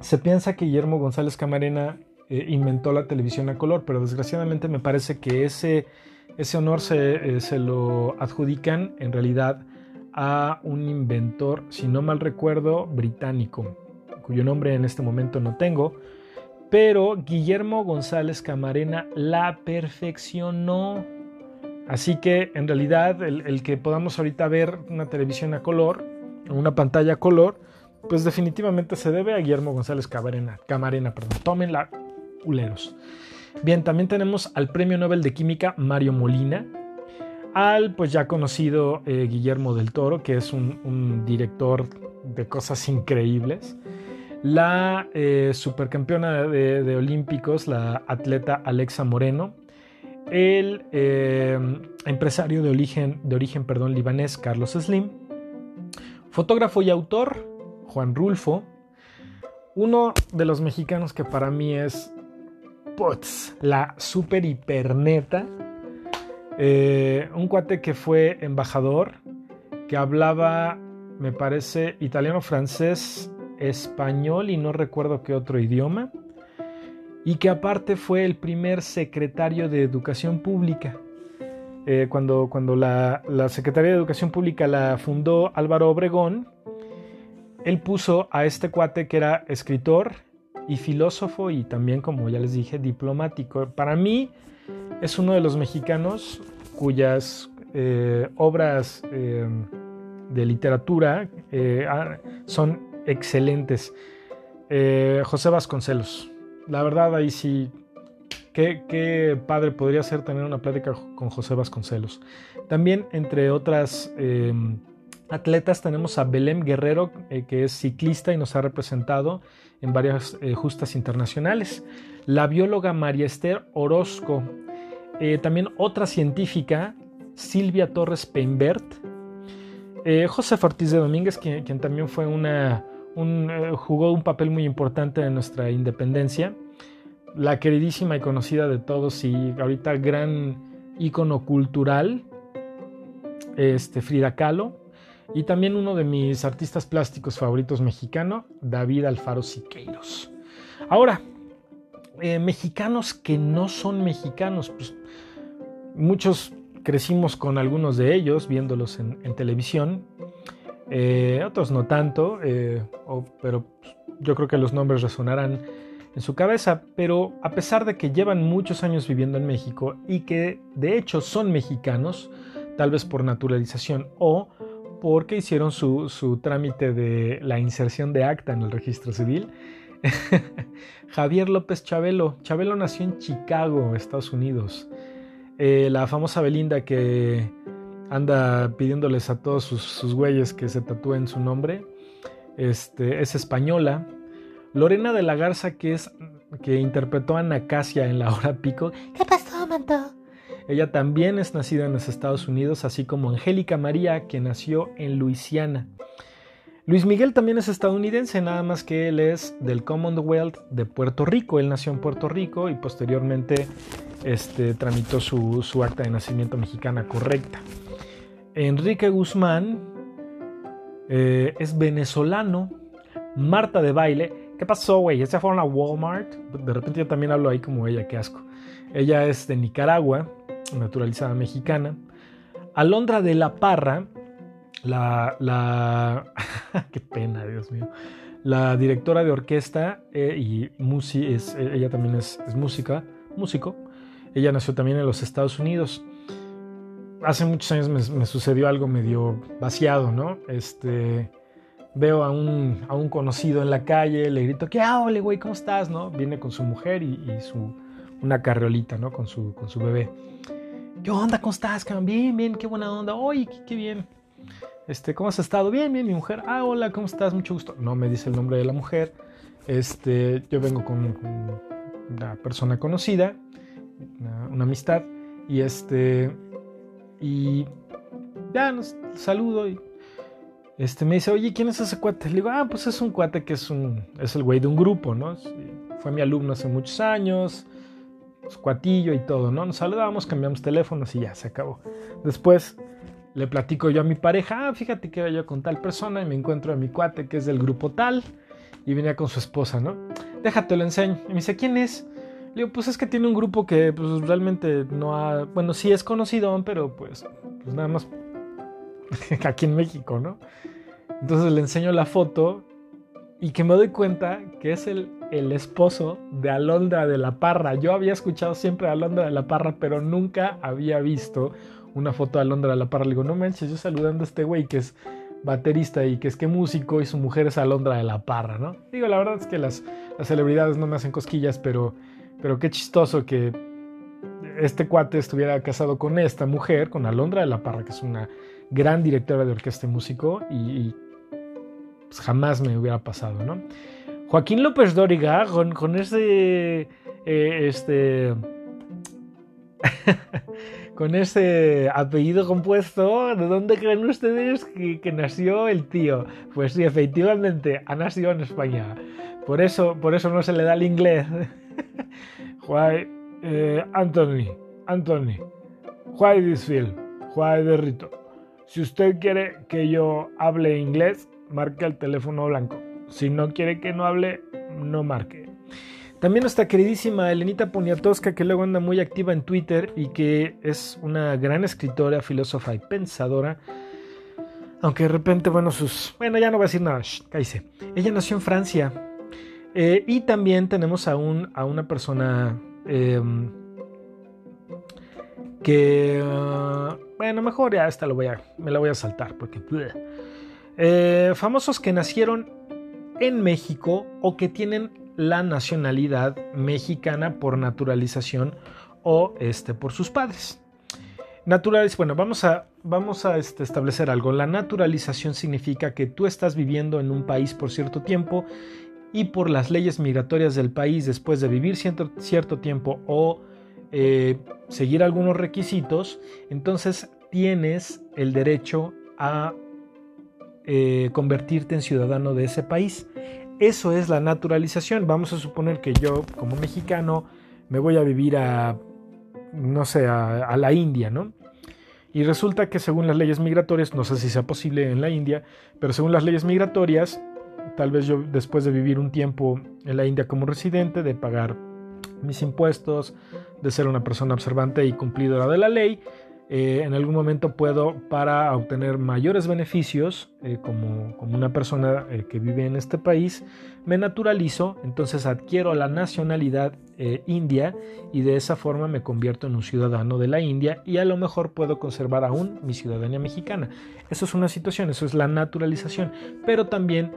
Se piensa que Guillermo González Camarena eh, inventó la televisión a color, pero desgraciadamente me parece que ese, ese honor se, eh, se, lo adjudican en realidad a un inventor, si no mal recuerdo, británico, cuyo nombre en este momento no tengo, pero Guillermo González Camarena la perfeccionó. Así que en realidad el, que podamos ahorita ver una televisión a color, una pantalla a color, pues definitivamente se debe a Guillermo González Camarena. Camarena perdón. Tómenla Bien, también tenemos al Premio Nobel de Química Mario Molina, al pues ya conocido eh, Guillermo del Toro, que es un, director de cosas increíbles, la eh, supercampeona de, Olímpicos, la atleta Alexa Moreno, el eh, empresario de origen, de origen perdón, libanés Carlos Slim, fotógrafo y autor Juan Rulfo, uno de los mexicanos que para mí es la super hiperneta. Eh, un cuate que fue embajador, que hablaba, me parece, italiano, francés, español y no recuerdo qué otro idioma. y que aparte fue el primer secretario de Educación Pública. Eh, cuando cuando la, la, Secretaría de Educación Pública la fundó Álvaro Obregón, él puso a este cuate que era escritor y filósofo y también, como ya les dije, diplomático. Para mí es uno de los mexicanos cuyas eh, obras eh, de literatura son excelentes. José Vasconcelos. La verdad ahí sí Qué, padre podría ser tener una plática con José Vasconcelos. También, entre otras em, atletas, tenemos a Belém Guerrero, eh, que es ciclista y nos ha representado en varias eh, justas internacionales. La bióloga María Esther Orozco. Eh, también otra científica, Silvia Torres Peinbert. José Ortiz de Domínguez, quien, también fue una, jugó un papel muy importante en nuestra independencia. La queridísima y conocida de todos y ahorita gran ícono cultural, este, Frida Kahlo, y también uno de mis artistas plásticos favoritos mexicano, David Alfaro Siqueiros. Ahora, eh, mexicanos que no son mexicanos, pues muchos crecimos con algunos de ellos, viéndolos en, televisión, eh, otros no tanto, eh, pero yo creo que los nombres resonarán en su cabeza, pero a pesar de que llevan muchos años viviendo en México y que de hecho son mexicanos, tal vez por naturalización o porque hicieron su, trámite de la inserción de acta en el registro civil, [laughs] Javier López Chabelo. Chabelo nació en Chicago, Estados Unidos. Eh, la famosa Belinda que anda pidiéndoles a todos sus, sus güeyes que se tatúen su nombre, este, es española, Lorena de la Garza, que es que interpretó a Nacasia en la hora pico. ¿Qué pasó, Manto? Ella también es nacida en los Estados Unidos, así como Angélica María, que nació en Luisiana. Luis Miguel también es estadounidense, nada más que él es del Commonwealth de Puerto Rico. Él nació en Puerto Rico y posteriormente este, tramitó su, acta de nacimiento mexicana correcta. Enrique Guzmán eh, es venezolano. Marta de Baile ¿Qué pasó, güey? ¿Ya se fueron a Walmart? De repente yo también hablo ahí como ella, qué asco. Ella es de Nicaragua, naturalizada mexicana. Alondra de la Parra, la... [laughs] qué pena, Dios mío. La directora de orquesta eh, y musi es, ella también es, música, músico. Ella nació también en los Estados Unidos. Hace muchos años me, sucedió algo medio vaciado, ¿no? Este veo a un, a un conocido en la calle, le grito, ¿qué hago, güey? ¿Cómo estás? ¿No? Viene con su mujer y, su, una carriolita, ¿no? Con su, con su bebé. ¿Qué onda? ¿Cómo estás? Bien, bien, qué buena onda. Oye, qué, bien. Este, ¿cómo has estado? Bien, bien, mi mujer. Ah, hola, ¿cómo estás? Mucho gusto. No me dice el nombre de la mujer. Este, yo vengo con, una persona conocida, una, amistad, y este, y ya nos saludo y este, me dice, oye, ¿quién es ese cuate? Le digo, ah, pues es un cuate que es, un, es el güey de un grupo, ¿no? Fue mi alumno hace muchos años, cuatillo y todo, ¿no? Nos saludamos, cambiamos teléfonos y ya, se acabó. Después le platico yo a mi pareja, ah, fíjate que yo con tal persona y me encuentro a mi cuate que es del grupo tal y venía con su esposa, ¿no? Déjate, lo enseño. Y me dice, ¿quién es? Le digo, pues es que tiene un grupo que pues, realmente no ha, bueno, sí es conocido, pero pues, pues nada más [laughs] aquí en México, ¿no? Entonces le enseño la foto y que me doy cuenta que es el, el esposo de Alondra de la Parra. Yo había escuchado siempre a Alondra de la Parra, pero nunca había visto una foto de Alondra de la Parra. Le digo, no manches, yo saludando a este güey que es baterista y que es que músico y su mujer es Alondra de la Parra, ¿no? Digo, la verdad es que las, las celebridades no me hacen cosquillas, pero, pero qué chistoso que este cuate estuviera casado con esta mujer, con Alondra de la Parra, que es una gran directora de orquesta y músico, y, pues, jamás me hubiera pasado, ¿no? Joaquín López Dóriga, con, ese, eh, este, [laughs] con ese apellido compuesto, ¿de dónde creen ustedes que, nació el tío? Pues sí, efectivamente, ha nacido en España. Por eso, por eso no se le da el inglés. [laughs] Juan, eh, Anthony, Anthony, why this film? Why the Rito? Si usted quiere que yo hable inglés, marque el teléfono blanco. Si no quiere que no hable, no marque. También nuestra queridísima Elenita Poniatowska, que luego anda muy activa en Twitter y que es una gran escritora, filósofa y pensadora. Aunque de repente, bueno, sus... Bueno, ya no voy a decir nada, shh, Ella nació en Francia. Eh, y también tenemos a, a una persona em, que... Ah, bueno, mejor ya esta lo voy a, me la voy a saltar porque... Eh, famosos que nacieron en México o que tienen la nacionalidad mexicana por naturalización o este, por sus padres. Naturaliz bueno, vamos a, vamos a este, establecer algo. La naturalización significa que tú estás viviendo en un país por cierto tiempo y por las leyes migratorias del país después de vivir cierto, cierto tiempo o eh, seguir algunos requisitos, entonces tienes el derecho a eh, convertirte en ciudadano de ese país. Eso es la naturalización. Vamos a suponer que yo, como mexicano, me voy a vivir a, no sé, a, la India, ¿no? Y resulta que según las leyes migratorias, no sé si sea posible en la India, pero según las leyes migratorias, tal vez yo después de vivir un tiempo en la India como residente, de pagar mis impuestos, de ser una persona observante y cumplidora de la ley, eh, en algún momento puedo, para obtener mayores beneficios, eh, como, una persona eh, que vive en este país, me naturalizo, entonces adquiero la nacionalidad india y de esa forma me convierto en un ciudadano de la India y a lo mejor puedo conservar aún mi ciudadanía mexicana. Eso es una situación, eso es la naturalización. Pero también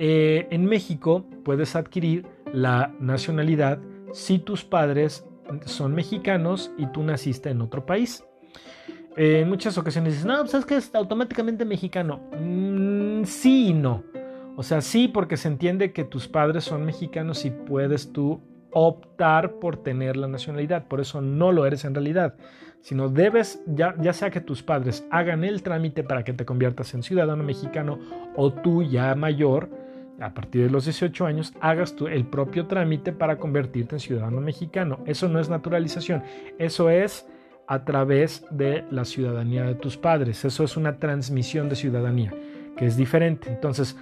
en México puedes adquirir la nacionalidad si tus padres son mexicanos y tú naciste en otro país en muchas ocasiones dices, no, pues es que es automáticamente mexicano. Mm, sí y no. O sea, sí porque se entiende que tus padres son mexicanos y puedes tú optar por tener la nacionalidad. Por eso no lo eres en realidad. Sino debes, ya, ya sea que tus padres hagan el trámite para que te conviertas en ciudadano mexicano o tú ya mayor, a partir de los 18 años, hagas tú el propio trámite para convertirte en ciudadano mexicano. Eso no es naturalización. Eso es a través de la ciudadanía de tus padres. Eso es una transmisión de ciudadanía, que es diferente. Entonces,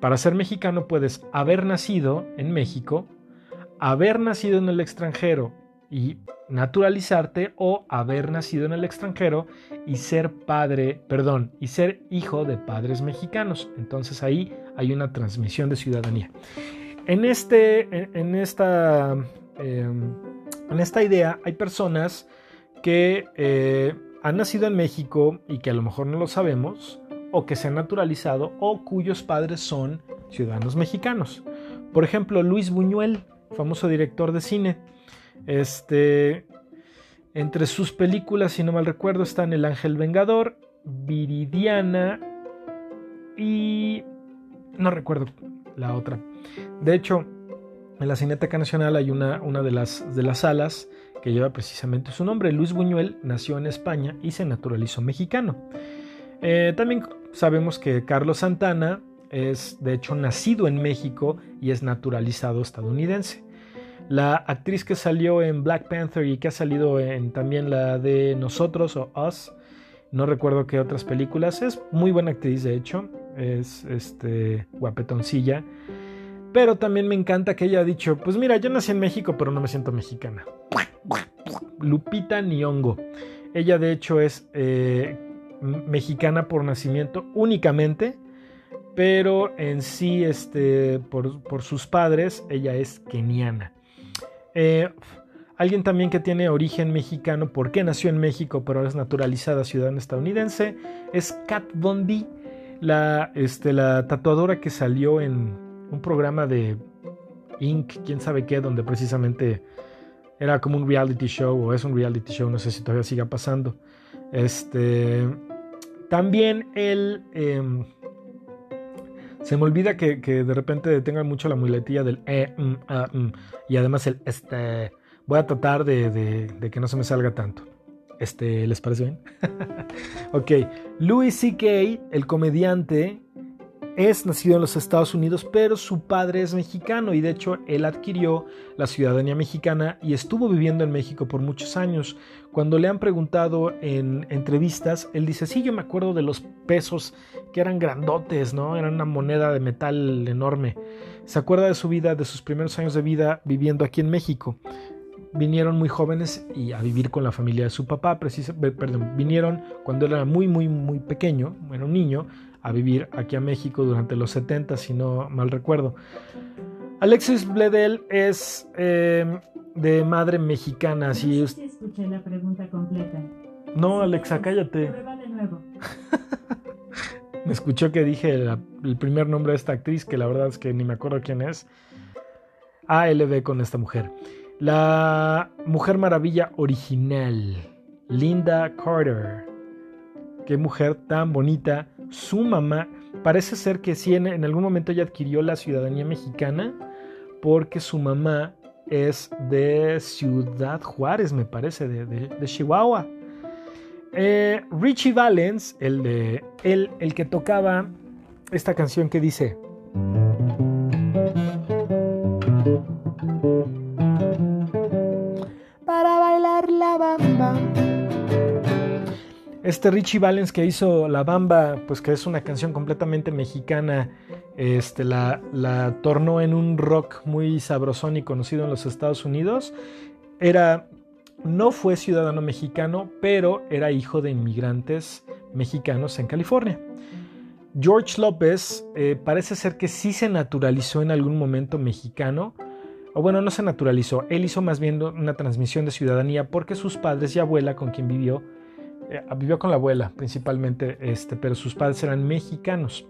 para ser mexicano puedes haber nacido en México, haber nacido en el extranjero y naturalizarte o haber nacido en el extranjero y ser padre, perdón, y ser hijo de padres mexicanos. Entonces ahí hay una transmisión de ciudadanía. En, este, en, esta, em, en esta idea hay personas que eh, han nacido en México y que a lo mejor no lo sabemos, o que se han naturalizado, o cuyos padres son ciudadanos mexicanos. Por ejemplo, Luis Buñuel, famoso director de cine. Este, entre sus películas, si no mal recuerdo, están El Ángel Vengador, Viridiana y no recuerdo la otra. De hecho, en la Cineteca Nacional hay una, de, las, de las salas que lleva precisamente su nombre. Luis Buñuel nació en España y se naturalizó mexicano. Eh, también sabemos que Carlos Santana es de hecho nacido en México y es naturalizado estadounidense. La actriz que salió en Black Panther y que ha salido en también la de Nosotros o Us, no recuerdo qué otras películas, es muy buena actriz de hecho, es este guapetoncilla. Pero también me encanta que ella ha dicho, pues mira, yo nací en México, pero no me siento mexicana. Lupita Nyong'o. Ella de hecho es eh, mexicana por nacimiento únicamente, pero en sí, este, por, sus padres, ella es keniana. Eh, alguien también que tiene origen mexicano, porque nació en México, pero es naturalizada ciudadana estadounidense, es Kat Von D, la, este, la tatuadora que salió en un programa de Inc., quién sabe qué, donde precisamente era como un reality show o es un reality show, no sé si todavía siga pasando. Este, también él, em, se me olvida que, de repente tenga mucho la muletilla del e, mm, mm, y además el este. Voy a tratar de, que no se me salga tanto. Este, ¿les parece bien? [laughs] ok, Louis C.K., el comediante, es nacido en los Estados Unidos, pero su padre es mexicano y de hecho él adquirió la ciudadanía mexicana y estuvo viviendo en México por muchos años. Cuando le han preguntado en entrevistas, él dice, sí, yo me acuerdo de los pesos que eran grandotes, ¿no? Eran una moneda de metal enorme. Se acuerda de su vida, de sus primeros años de vida viviendo aquí en México. Vinieron muy jóvenes y a vivir con la familia de su papá, perdón, vinieron cuando él era muy, muy, muy pequeño, era un niño, a vivir aquí a México durante los 70, si no mal recuerdo. Alexis Bledel es em, de madre mexicana. Si escuché la pregunta completa. No, Alexa, cállate. [laughs] me escuchó que dije el primer nombre de esta actriz, que la verdad es que ni me acuerdo quién es. ALB con esta mujer. La Mujer Maravilla original, Linda Carter. Qué mujer tan bonita su mamá, parece ser que sí en, algún momento ella adquirió la ciudadanía mexicana porque su mamá es de Ciudad Juárez, me parece, de, Chihuahua. Eh, Richie Valens, el, de, el, el que tocaba esta canción que dice... Para bailar la bamba este Richie Valens que hizo La Bamba, pues que es una canción completamente mexicana, este, la, la tornó en un rock muy sabrosón y conocido en los Estados Unidos. Era, no fue ciudadano mexicano, pero era hijo de inmigrantes mexicanos en California. George López eh, parece ser que sí se naturalizó en algún momento mexicano, o bueno, no se naturalizó, él hizo más bien una transmisión de ciudadanía porque sus padres y abuela con quien vivió eh, vivió con la abuela principalmente, este, pero sus padres eran mexicanos.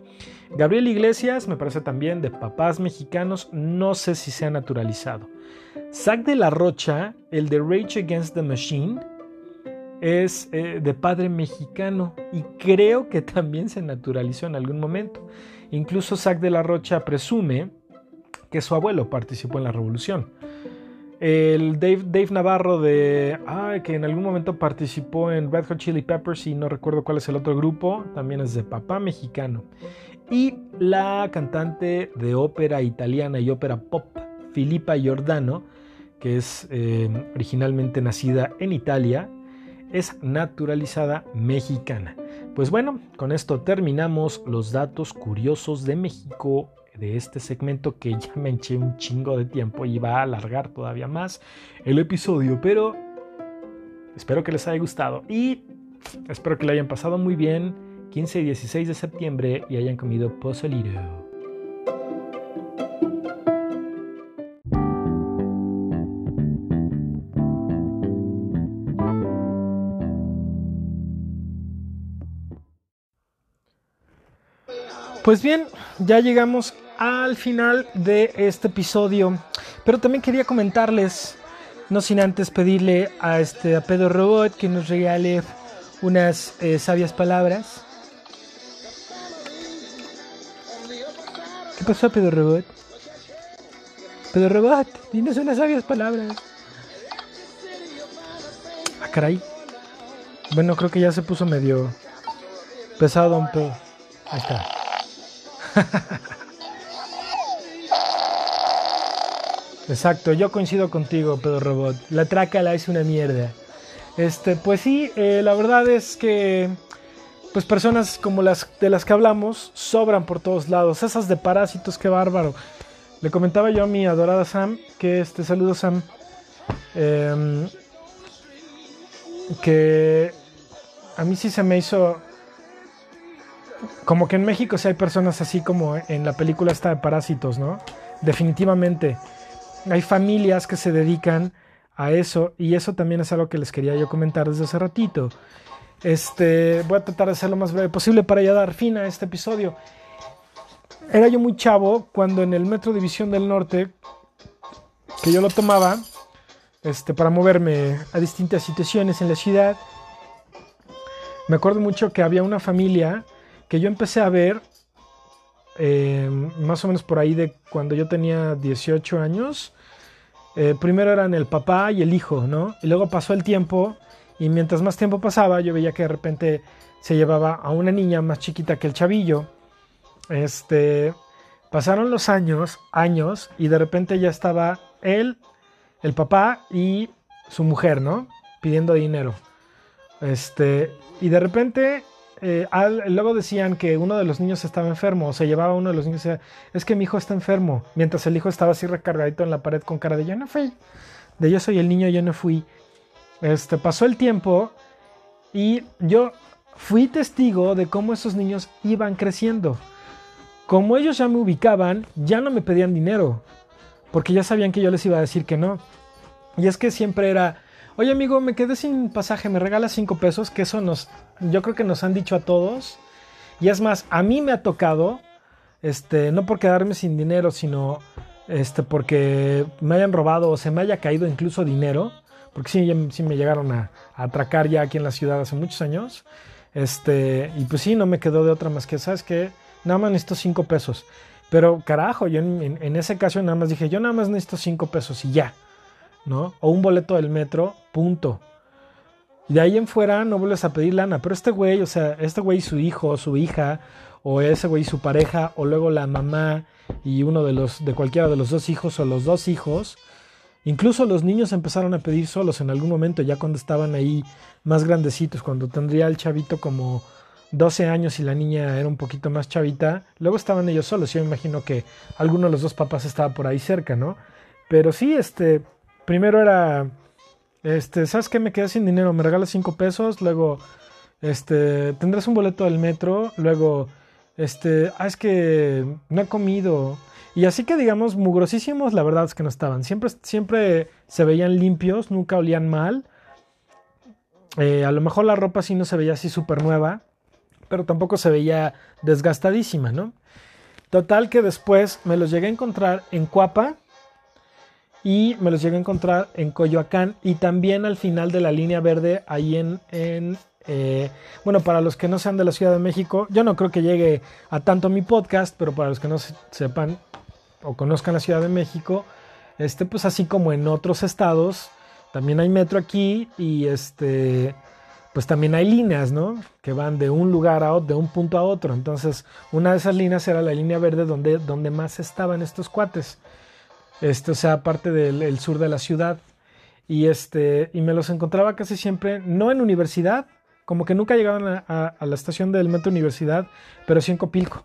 Gabriel Iglesias me parece también de papás mexicanos, no sé si se ha naturalizado. Zack de la Rocha, el de Rage Against the Machine, es eh, de padre mexicano y creo que también se naturalizó en algún momento. Incluso Zack de la Rocha presume que su abuelo participó en la revolución. El Dave, Navarro de. que en algún momento participó en Red Hot Chili Peppers y no recuerdo cuál es el otro grupo. También es de papá mexicano. Y la cantante de ópera italiana y ópera pop, Filippa Giordano, que es eh, originalmente nacida en Italia, es naturalizada mexicana. Pues bueno, con esto terminamos los datos curiosos de México de este segmento que ya me eché un chingo de tiempo y va a alargar todavía más el episodio, pero espero que les haya gustado y espero que lo hayan pasado muy bien 15 y 16 de septiembre y hayan comido pozolito. Pues bien, ya llegamos al final de este episodio. Pero también quería comentarles, no sin antes pedirle a, este, a Pedro Robot que nos regale unas eh, sabias palabras. ¿Qué pasó, Pedro Robot? Pedro Robot, dinos unas sabias palabras. Ah, caray. Bueno, creo que ya se puso medio pesado un poco. Ahí está. [laughs] Exacto, yo coincido contigo, Pedro Robot. La trácala es una mierda. Este, pues sí, eh, la verdad es que pues personas como las de las que hablamos sobran por todos lados. Esas de parásitos, qué bárbaro. Le comentaba yo a mi adorada Sam que este saludo Sam em, que a mí sí se me hizo como que en México sí hay personas así como en la película esta de Parásitos, ¿no? Definitivamente hay familias que se dedican a eso y eso también es algo que les quería yo comentar desde hace ratito. Este, voy a tratar de hacer lo más breve posible para ya dar fin a este episodio. Era yo muy chavo cuando en el Metro División del Norte, que yo lo tomaba este, para moverme a distintas situaciones en la ciudad, me acuerdo mucho que había una familia que yo empecé a ver eh, más o menos por ahí de cuando yo tenía 18 años. Eh, primero eran el papá y el hijo, ¿no? Y luego pasó el tiempo y mientras más tiempo pasaba yo veía que de repente se llevaba a una niña más chiquita que el chavillo este, pasaron los años, años, y de repente ya estaba él, el papá y su mujer, ¿no? Pidiendo dinero. Este, y de repente, eh, luego decían que uno de los niños estaba enfermo, o se llevaba uno de los niños y decía, es que mi hijo está enfermo, mientras el hijo estaba así recargadito en la pared con cara de yo no fui, de yo soy el niño, yo no fui. Este, pasó el tiempo y yo fui testigo de cómo esos niños iban creciendo. Como ellos ya me ubicaban, ya no me pedían dinero, porque ya sabían que yo les iba a decir que no. Y es que siempre era, oye amigo, me quedé sin pasaje, me regalas cinco pesos, que eso nos, yo creo que nos han dicho a todos. Y es más, a mí me ha tocado, este, no por quedarme sin dinero, sino este, porque me hayan robado o se me haya caído incluso dinero, porque sí, sí me llegaron a, atracar ya aquí en la ciudad hace muchos años. Este, y pues sí, no me quedó de otra más que, ¿sabes qué? Nada más necesito cinco pesos. Pero carajo, yo en, en, ese caso nada más dije, yo nada más necesito cinco pesos y ya. ¿No? O un boleto del metro, punto. Y de ahí en fuera no vuelves a pedir lana. Pero este güey, o sea, este güey su hijo, su hija, o ese güey su pareja, o luego la mamá y uno de los, de cualquiera de los dos hijos, o los dos hijos. Incluso los niños empezaron a pedir solos en algún momento, ya cuando estaban ahí más grandecitos, cuando tendría el chavito como 12 años y la niña era un poquito más chavita, luego estaban ellos solos. Yo me imagino que alguno de los dos papás estaba por ahí cerca, ¿no? Pero sí, este, primero era, este, ¿sabes qué? Me quedé sin dinero, me regalas cinco pesos, luego, este, tendrás un boleto del metro, luego, este, ah, es que no he comido. Y así que digamos, mugrosísimos, la verdad es que no estaban. Siempre, siempre se veían limpios, nunca olían mal. Eh, a lo mejor la ropa sí no se veía así súper nueva, pero tampoco se veía desgastadísima, ¿no? Total que después me los llegué a encontrar en Cuapa, y me los llegué a encontrar en Coyoacán y también al final de la línea verde ahí en, eh, bueno, para los que no sean de la Ciudad de México, yo no creo que llegue a tanto mi podcast, pero para los que no sepan o conozcan la Ciudad de México, este, pues así como en otros estados, también hay metro aquí y este, pues también hay líneas, ¿no? Que van de un lugar a otro, de un punto a otro. Entonces, una de esas líneas era la línea verde donde, donde más estaban estos cuates este, o sea, parte del sur de la ciudad. Y, este, y me los encontraba casi siempre, no en universidad, como que nunca llegaban a, la estación del metro universidad, pero sí en Copilco.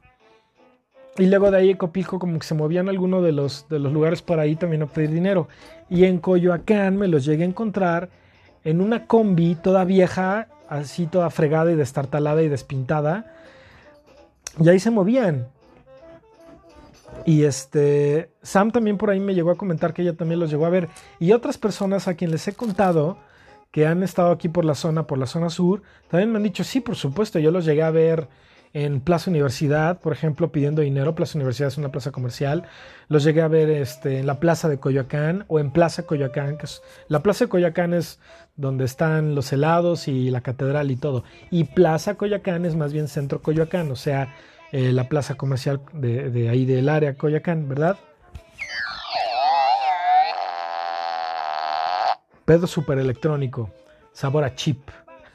Y luego de ahí en Copilco como que se movían algunos de los, de los lugares por ahí también a pedir dinero. Y en Coyoacán me los llegué a encontrar en una combi toda vieja, así toda fregada y destartalada y despintada. Y ahí se movían. Y este, Sam también por ahí me llegó a comentar que ella también los llegó a ver. Y otras personas a quien les he contado que han estado aquí por la zona, por la zona sur, también me han dicho, sí, por supuesto, yo los llegué a ver en Plaza Universidad, por ejemplo, pidiendo dinero. Plaza Universidad es una plaza comercial. Los llegué a ver este, en la Plaza de Coyoacán o en Plaza Coyoacán, es, la Plaza de Coyoacán es donde están los helados y la catedral y todo. Y Plaza Coyoacán es más bien centro Coyoacán, o sea, eh, la plaza comercial de, ahí del área Coyacán, ¿verdad? Pedo super electrónico, sabor a chip.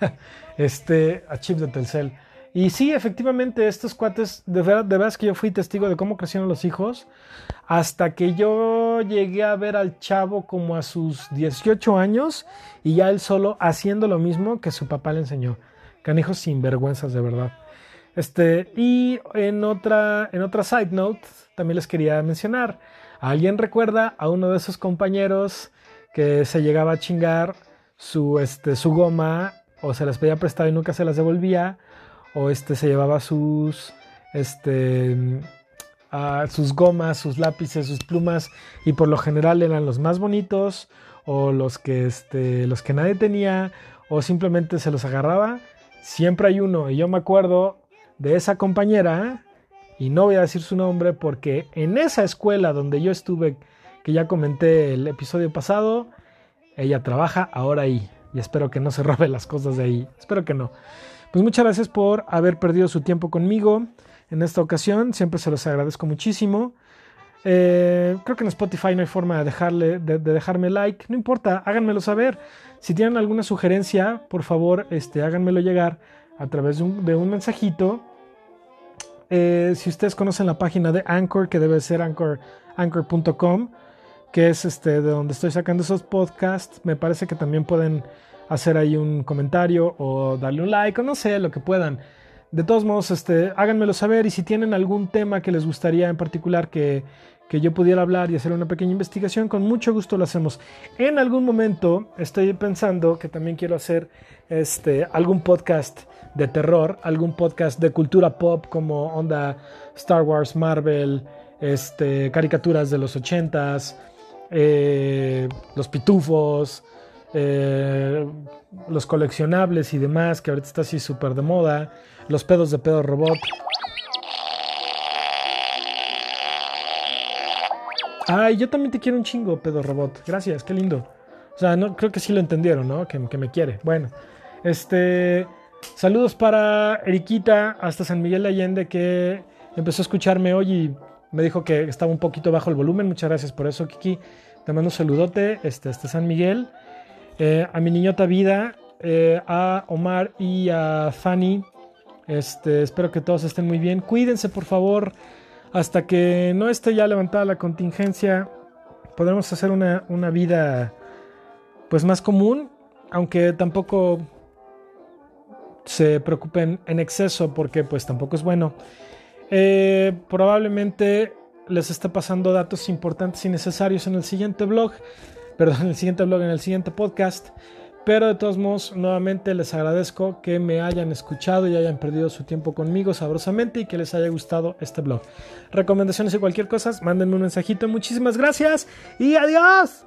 [laughs] este, a chip de Telcel. Y sí, efectivamente, estos cuates, de verdad, es que yo fui testigo de cómo crecieron los hijos, hasta que yo llegué a ver al chavo como a sus 18 años y ya él solo haciendo lo mismo que su papá le enseñó. Canijos sinvergüenzas, de verdad. Este, y en otra, en otra side note, también les quería mencionar. ¿Alguien recuerda a uno de esos compañeros que se llegaba a chingar su, este, su goma o se las pedía prestado y nunca se las devolvía? O este, se llevaba sus, este, sus gomas, sus lápices, sus plumas y por lo general eran los más bonitos o los que, este, los que nadie tenía o simplemente se los agarraba. Siempre hay uno y yo me acuerdo de esa compañera, y no voy a decir su nombre porque en esa escuela donde yo estuve, que ya comenté el episodio pasado, ella trabaja ahora ahí. Y espero que no se [laughs] robe las cosas de ahí. Espero que no. Pues muchas gracias por haber perdido su tiempo conmigo en esta ocasión. Siempre se los agradezco muchísimo. Eh, creo que en Spotify no hay forma de, dejarle, de, dejarme like. No importa, háganmelo saber. Si tienen alguna sugerencia, por favor, este, háganmelo llegar a través de un, de un mensajito eh, si ustedes conocen la página de Anchor, que debe ser anchor, anchor.com, que es este de donde estoy sacando esos podcasts, me parece que también pueden hacer ahí un comentario o darle un like o no sé, lo que puedan. De todos modos, este, háganmelo saber y si tienen algún tema que les gustaría en particular que, que yo pudiera hablar y hacer una pequeña investigación, con mucho gusto lo hacemos. En algún momento estoy pensando que también quiero hacer este, algún podcast de terror, algún podcast de cultura pop como onda Star Wars, Marvel, este, caricaturas de los ochentas, eh, los pitufos, eh, los coleccionables y demás, que ahorita está así súper de moda, los pedos de pedo robot. Ay, yo también te quiero un chingo, pedo robot. Gracias, qué lindo. O sea, no, creo que sí lo entendieron, ¿no? Que, que me quiere. Bueno, este. Saludos para Eriquita hasta San Miguel de Allende que empezó a escucharme hoy y me dijo que estaba un poquito bajo el volumen. Muchas gracias por eso, Kiki. Te mando un saludote este, hasta San Miguel. Eh, a mi niñota vida, eh, a Omar y a Fanny. Este, espero que todos estén muy bien. Cuídense, por favor. Hasta que no esté ya levantada la contingencia, podremos hacer una, una vida pues más común, aunque tampoco se preocupen en exceso porque pues tampoco es bueno. Eh, probablemente les esté pasando datos importantes y necesarios en el siguiente blog, [laughs] perdón, en el siguiente blog, en el siguiente podcast. Pero de todos modos, nuevamente les agradezco que me hayan escuchado y hayan perdido su tiempo conmigo sabrosamente y que les haya gustado este blog. Recomendaciones y cualquier cosa, mándenme un mensajito. Muchísimas gracias y adiós.